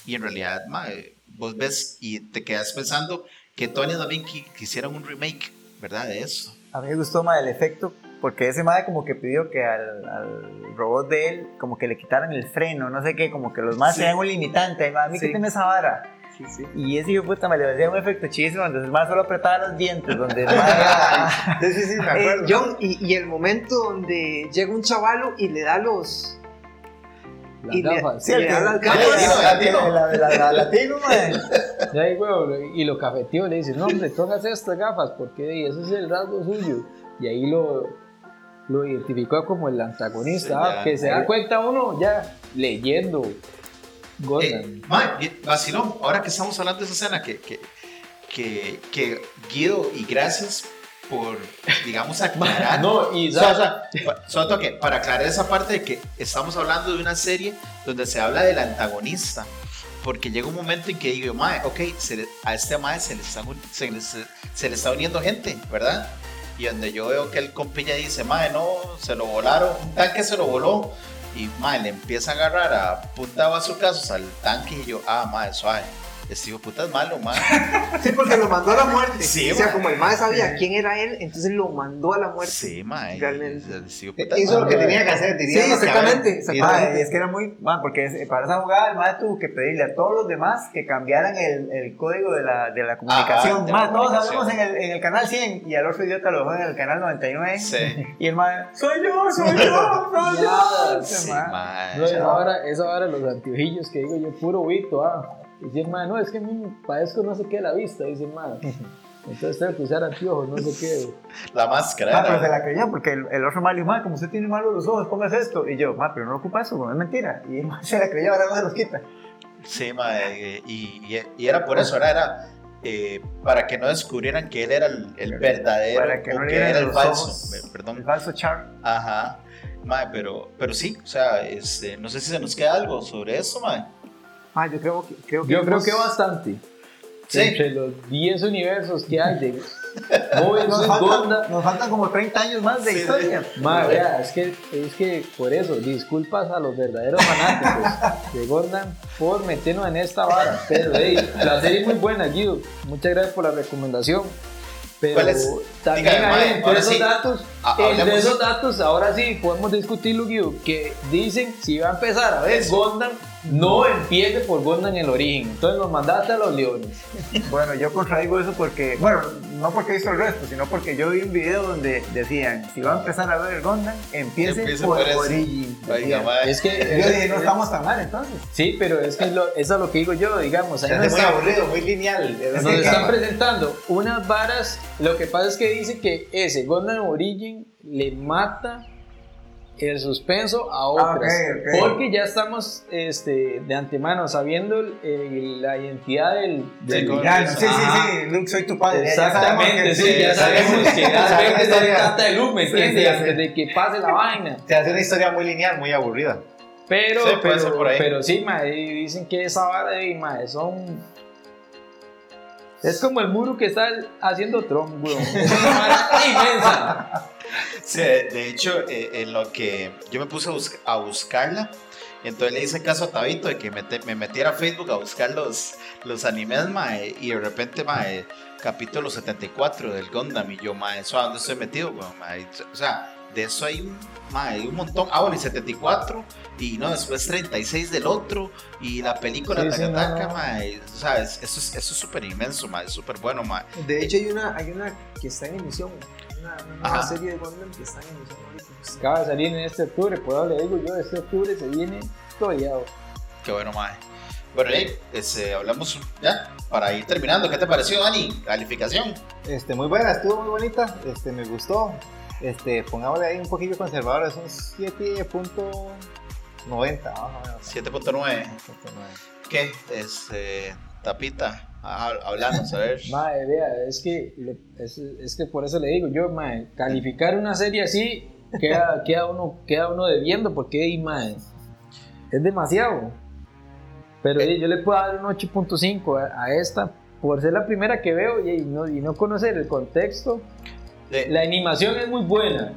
Y en realidad, mae, vos ves y te quedas pensando que Tony también qui- quisieran un remake, ¿verdad? De eso. A mí me gustó más el efecto porque ese madre como que pidió que al, al robot de él como que le quitaran el freno, no sé qué, como que los más Sí. tenían un limitante, a mí Sí. quíteme esa vara. Sí, sí. Y ese hijo de puta me le hacía un efecto chiste donde el más solo apretaba los dientes, donde el mae- Sí, sí, sí, me Eh, acuerdo. John, y, y el momento donde llega un chavalo y le da los. Las y le- gafas. Sí, el le da las gafas. latino, latino. Y ahí, huevo, y lo cafeteó, le dice, no hombre, póngase estas gafas, porque ese es el rasgo suyo. Y ahí lo, lo identificó como el antagonista, Sí, ah, ya. que se da cuenta uno ya leyendo Gordon. Eh, mae, bien, vacilón, ahora que estamos hablando de esa escena, que, que, que, que Guido, y gracias por, digamos, aclarar. no, y sea, o sea, pa- solo tengo que, para aclarar esa parte de que estamos hablando de una serie donde se habla del antagonista. Porque llega un momento en que digo, mae, ok, se le- a este mae se le, está, se, le, se le está uniendo gente, ¿verdad? Y donde yo veo que el compilla dice, mae, no, se lo volaron, un tanque se lo voló. Y mae, le empieza a agarrar a punta de bazucazos al tanque y yo, ah, mae, suave. Este hijo puta es malo, mae. Sí, porque lo mandó a la muerte. Sí, o sea, man. como el mae sabía quién era él, entonces lo mandó a la muerte. Sí, mae. Realmente. Hijo de puta es Hizo lo que tenía que hacer, Sí, diría. exactamente. Mae, exactamente. es que era muy, man, porque es- para esa jugada el mae tuvo que pedirle a todos los demás que cambiaran el, el código de la, de la comunicación. de la Mae, todos comunicación. hablamos en el, en el canal 100 y al otro idiota lo dejó en el canal 99. Sí. Y el mae, soy yo, soy yo, soy yo. Sí, mae. mae. No, esa hora, esa hora los anteojillos que digo yo, puro vito, ah. Dice el man, no, es que me padezco no sé qué de la vista, dice el man. Entonces tengo que usar anteojos, no sé qué. La máscara. Ah, pero se la creyó porque el, el otro mae le dijo, mae, como usted tiene malos los ojos, póngase esto. Y yo, mae, pero no ocupa eso, es mentira. Y el mae se la creyó, ahora no se los quita. Sí, mae, eh, y, y- y era por eso, era, era eh, para que no descubrieran que él era el, el verdadero Para que o no que le era el falso. ojos. eh, El Perdón. falso Char. Ajá. Mae, pero, pero sí, o sea, este, no sé si se nos queda algo sobre eso, mae. Ah, yo creo que. Creo que Yo creo que bastante. Sí. Entre los 10 universos que hay de Mobius, Nos faltan, Gonda. nos faltan como 30 años más de Sí, historia. Ma, vea, es que, es que por eso, disculpas a los verdaderos fanáticos de Gordon por meternos en esta vara. Pero hey, la serie es muy buena, Guido. Muchas gracias por la recomendación. Pero ¿Cuál es? también Dígame, hay entre esos sí. datos, entre esos datos, ahora sí podemos discutirlo, Guido, que dicen si va a empezar a ver Eso. No empiece por Gondam el origen. Entonces nos mandaste a los leones. Bueno, yo contradigo eso porque, bueno, no porque he visto el resto, sino porque yo vi un video donde decían, si va a empezar a ver el Gundam, empiece, Empiece por, por ese. Origin. Oiga. Es que Yo dije, no estamos tan mal entonces. Sí, pero es que lo- eso es lo que digo yo, digamos. Ahí Se nos hace muy aburrido, muy lineal. Es Nos que- están presentando unas varas. Lo que pasa es que dice que ese Gundam Origin le mata el suspenso a otras. ok, ok. Porque ya estamos este, de antemano sabiendo la identidad del. del Ya, sí, sí, sí, Luke, soy tu padre. ya Exactamente, que sí, ya sabemos que realmente se ya. trata de Luke, ¿me entiendes? Antes de que pase la vaina. Se hace una historia muy lineal, muy aburrida. Pero, Sí, pero, por ahí. pero sí, dicen que esa vara de mae, son. Es como el muro que está haciendo Trump, weón. Es una vara inmensa. Sí, de hecho, eh, en lo que yo me puse a, bus- a buscarla, entonces le hice caso a Tabito de que me metiera a Facebook a buscar los, los animes, mae, y de repente, mae, capítulo 74 del Gundam, y yo, mae, ¿eso a dónde estoy metido? weón, mae? O sea, de eso hay un, mae, hay un montón. Ah, bueno, y 74, y no, después 36 del otro, y la película Sí, sí, Takataka, no. mae, o sea, es eso es súper inmenso, mae, es súper bueno, mae. De hecho, hay una, hay una que está en emisión. Una, una nueva serie de Gundam que está en emisión ahorita. Acaba de salir en este octubre, por ahora le digo yo, este octubre se viene toreado. Qué bueno, mae. Bueno, hey, este, hablamos ya para ir terminando. ¿Qué te pareció, Dani? Calificación. Este, muy buena, estuvo muy bonita. Este, me gustó. Este, pongámosle ahí un poquillo conservador, es un 7.90, más o menos. 7.9. ¿Qué? Este, tapita. Ah, Hablanos, a ver. Mae, vea, es que, es, es que por eso le digo yo, mae, calificar una serie así queda, queda, uno, queda uno debiendo porque, mae, es demasiado. Pero ey, yo le puedo dar un 8.5 a, a esta por ser la primera que veo y, y no, y no conocer el contexto. De, La animación es muy buena.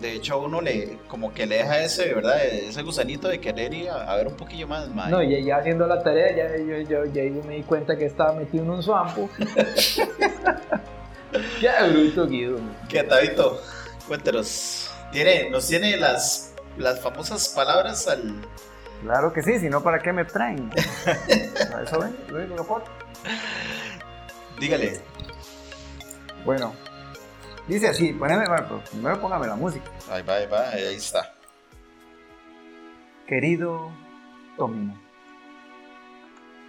De hecho, a uno le, como que le deja ese, ¿verdad? Ese gusanito de querer ir a, a ver un poquillo más, mae. No, y ya haciendo la tarea, ya, yo, yo, ya yo me di cuenta que estaba metido en un swampo. ya bruto, Guido. ¿Qué, Tabito? Cuéntanos. ¿Tiene, ¿Nos tiene las, las famosas palabras al. Claro que sí, si no, ¿para qué me traen? Eso ven, lo. Dígale. Bueno, dice así, poneme, bueno, pero primero póngame la música. Ahí va, ahí va, ahí está. Querido Tomino,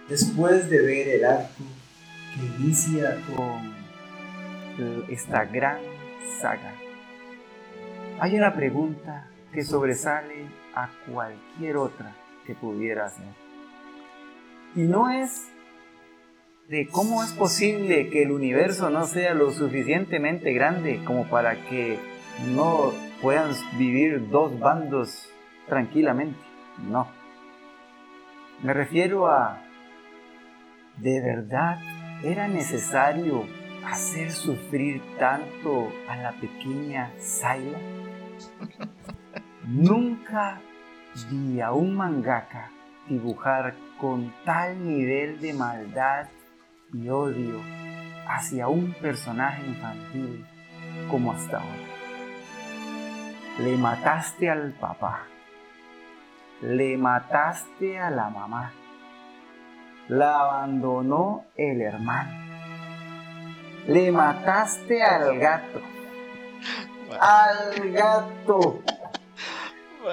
después de ver el arco que inicia con esta gran saga, hay una pregunta que sobresale a cualquier otra que pudiera hacer. Y no es de cómo es posible que el universo no sea lo suficientemente grande como para que no puedan vivir dos bandos tranquilamente. No. Me refiero a, ¿de verdad era necesario hacer sufrir tanto a la pequeña Sayla? Nunca vi a un mangaka dibujar con tal nivel de maldad y odio hacia un personaje infantil como hasta ahora. Le mataste al papá, le mataste a la mamá, la abandonó el hermano, le mataste al gato, al gato,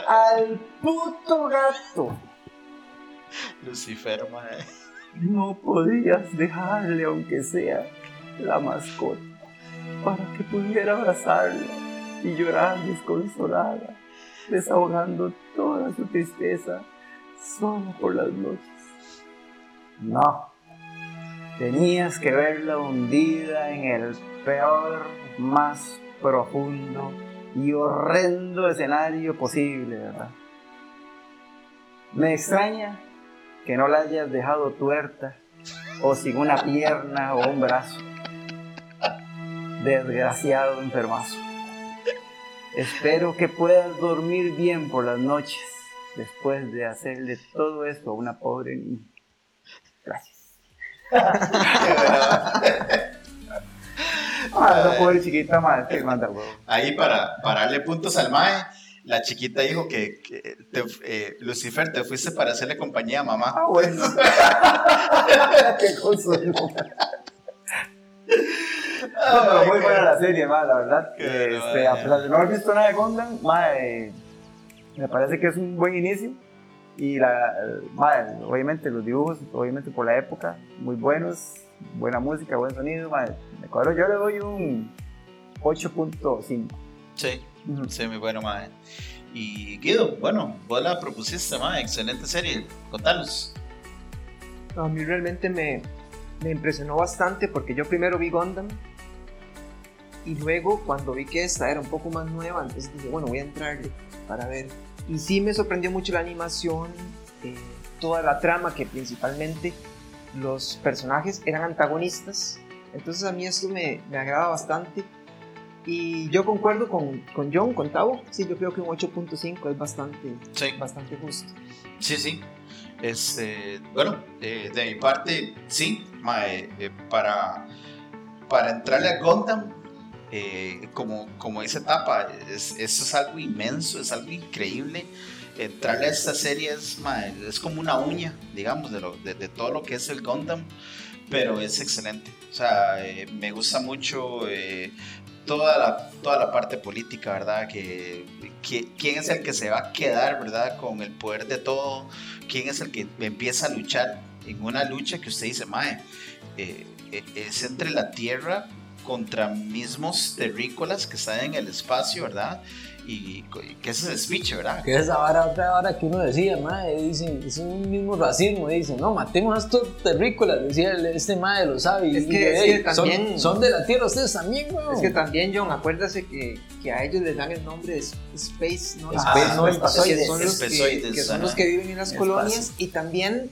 al puto gato. Lucifer, mae. No podías dejarle, aunque sea la mascota, para que pudiera abrazarla y llorar desconsolada, desahogando toda su tristeza solo por las noches. No, tenías que verla hundida en el peor, más profundo y horrendo escenario posible, ¿verdad? Me extraña que no la hayas dejado tuerta o sin una pierna o un brazo. Desgraciado enfermazo. Espero que puedas dormir bien por las noches después de hacerle todo esto a una pobre niña. Gracias. Ah, pobre chiquita madre manda huevo. Ahí para, para darle puntos al mae, la chiquita dijo que, que te- eh, Lucifer, te fuiste para hacerle compañía a mamá. Ah, bueno. Qué consuelo. No, pero muy buena la serie, ma, la verdad. Este, bueno. a pesar de no haber visto nada de Gundam, ma, eh, me parece que es un buen inicio. Y la, ma, obviamente los dibujos, obviamente por la época, muy buenos, buena música, buen sonido. ma, me cuadro, yo le doy un 8.5. Sí, Ujú. sí, muy bueno, mae. Y Guido, bueno, vos la propusiste, mae, excelente serie. Contanos. A mí realmente me, me impresionó bastante porque yo primero vi Gundam y luego cuando vi que esta era un poco más nueva, entonces dije, bueno, voy a entrarle para ver. Y sí me sorprendió mucho la animación, eh, toda la trama, que principalmente los personajes eran antagonistas. Entonces a mí esto me, me agrada bastante. Y yo concuerdo con, con John, con Tavo. Sí, yo creo que un 8.5 es bastante, Sí, bastante justo. sí, sí. Este, bueno, eh, de mi parte, sí, mae, eh, para, para entrarle a Gundam, eh, como, como esa etapa, es, eso es algo inmenso, es algo increíble. Entrarle a esta serie es, mae, es como una uña, digamos, de, lo- de, de todo lo que es el Gundam, pero es excelente. O sea, eh, me gusta mucho eh, toda, la, toda la parte política, ¿verdad? Que, quién es el que se va a quedar, ¿verdad? Con el poder de todo, quién es el que empieza a luchar en una lucha que usted dice, Mae, eh, eh, es entre la Tierra contra mismos terrícolas que están en el espacio, ¿verdad? Y, y que ese es el speech, ¿verdad? Que esa vara, otra vara que uno decía, madre, dicen, es un mismo racismo, dicen, no, matemos a estos terrícolas, decía el- este madre, lo sabe. y- Es y que- yo, es "Ey, que son- también- son, de la tierra ustedes también, weón. Es que también, John, acuérdase que, que a ellos les dan el nombre de Space, ¿no? Space, Ah, no, que son, los que, son los que viven en las Espacio. colonias y también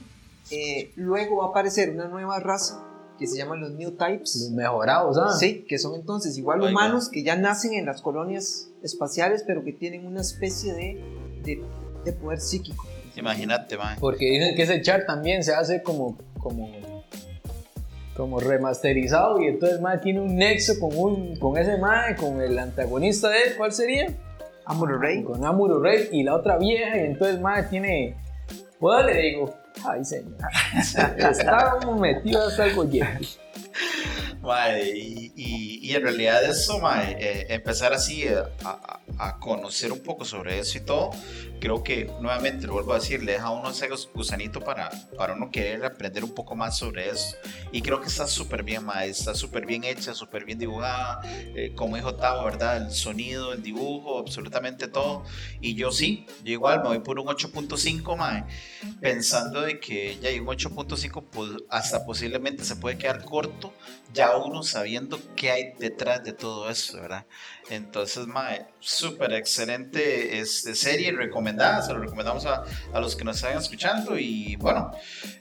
eh, luego va a aparecer una nueva raza que se llaman los New Los Types. mejorados, ¿ah? Sí, que son entonces igual Oiga. humanos que ya nacen en las colonias espaciales, pero que tienen una especie de, de, de poder psíquico. Imagínate, Mae. Porque dicen que ese char también se hace como, como como remasterizado y entonces mae tiene un nexo con un con ese mae, con el antagonista de él, ¿cuál sería? Amuro Rey. Con Amuro Rey y la otra vieja y entonces mae tiene pues le digo, ay señor, estábamos metidos hasta el gollete. Mae, y, y- y en realidad eso, mae, eh, empezar así a, a- a conocer un poco sobre eso y todo, creo que nuevamente lo vuelvo a decir, le deja a uno ese gus- gusanito para, para uno querer aprender un poco más sobre eso. Y creo que está súper bien, mae, está súper bien hecha, súper bien dibujada, eh, como dijo Tavo, ¿verdad? El sonido, el dibujo, absolutamente todo. Y yo sí, yo igual me voy por un 8.5, mae, pensando de que ya hay un 8.5 pues, hasta posiblemente se puede quedar corto, ya uno sabiendo qué hay detrás de todo eso, ¿verdad? Entonces, mae, súper excelente este, serie, recomendada, se lo recomendamos a, a los que nos están escuchando y bueno,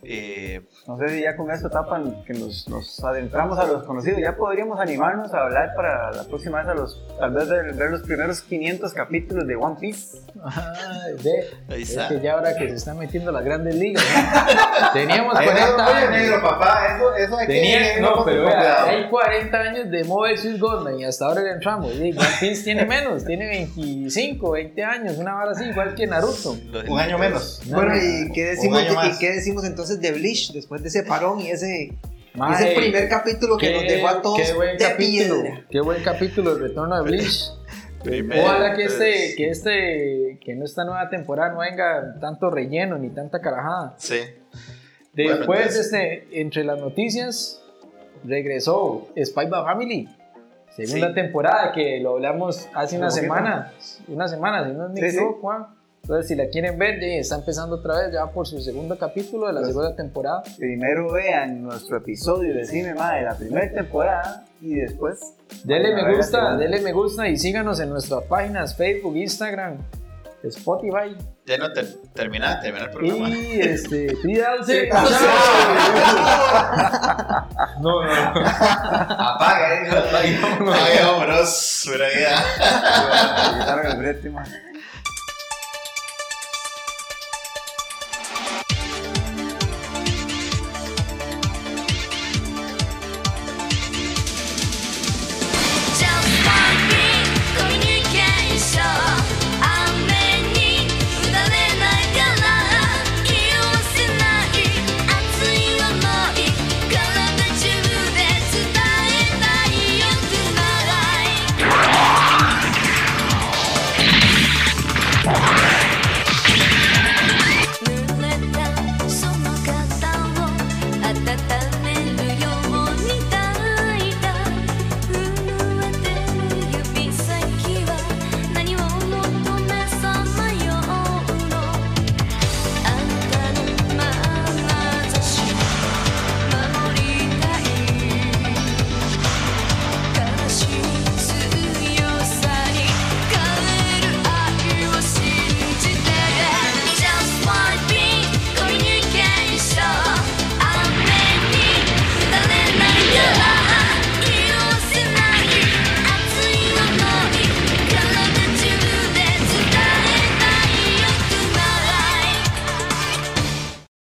eh, No sé si ya con esto tapan que nos, nos adentramos a los conocidos. Ya podríamos animarnos a hablar para la próxima vez a los, tal vez ver los primeros 500 capítulos de One Piece. Ay, ve, es que ya ahora que se están metiendo las grandes ligas. ¿no? Teníamos Ahí 40 no, años. negro, papá. Eso, eso hay que Tenía, leerlo no, con pero vea, hay 40 años de Mobile Suit Gundam y hasta ahora le entramos. Y One tiene menos, tiene 25, 20 años, una vara así, igual que Naruto. Un año menos. Bueno, ¿y qué, decimos. ¿y qué decimos entonces de Bleach después de ese parón y ese, Mae, ese primer capítulo que qué- nos dejó a todos qué buen de capítulo, piedra? qué buen capítulo el retorno de Bleach. Primero, Ojalá que este, pues, que este, que en esta nueva temporada no venga tanto relleno ni tanta carajada. Sí. Después, Bueno, entonces- este, entre las noticias, regresó Spy by Family. Segunda Sí. temporada que lo hablamos hace una semana. Una semana, si no me Sí, sí. equivoco. ah. Entonces, si la quieren ver, ya está empezando otra vez, ya por su segundo capítulo de la Pues- segunda temporada. Primero vean nuestro episodio de Cine Ma de la primera temporada y después. A me gusta, dele me gusta y síganos en nuestras páginas Facebook, Instagram, Spotify. Ya no ter- termina, termina el programa. Y este, pídanse. No, no, no. Apaga, hijo. Ay, vámonos, vida. El brete, ma.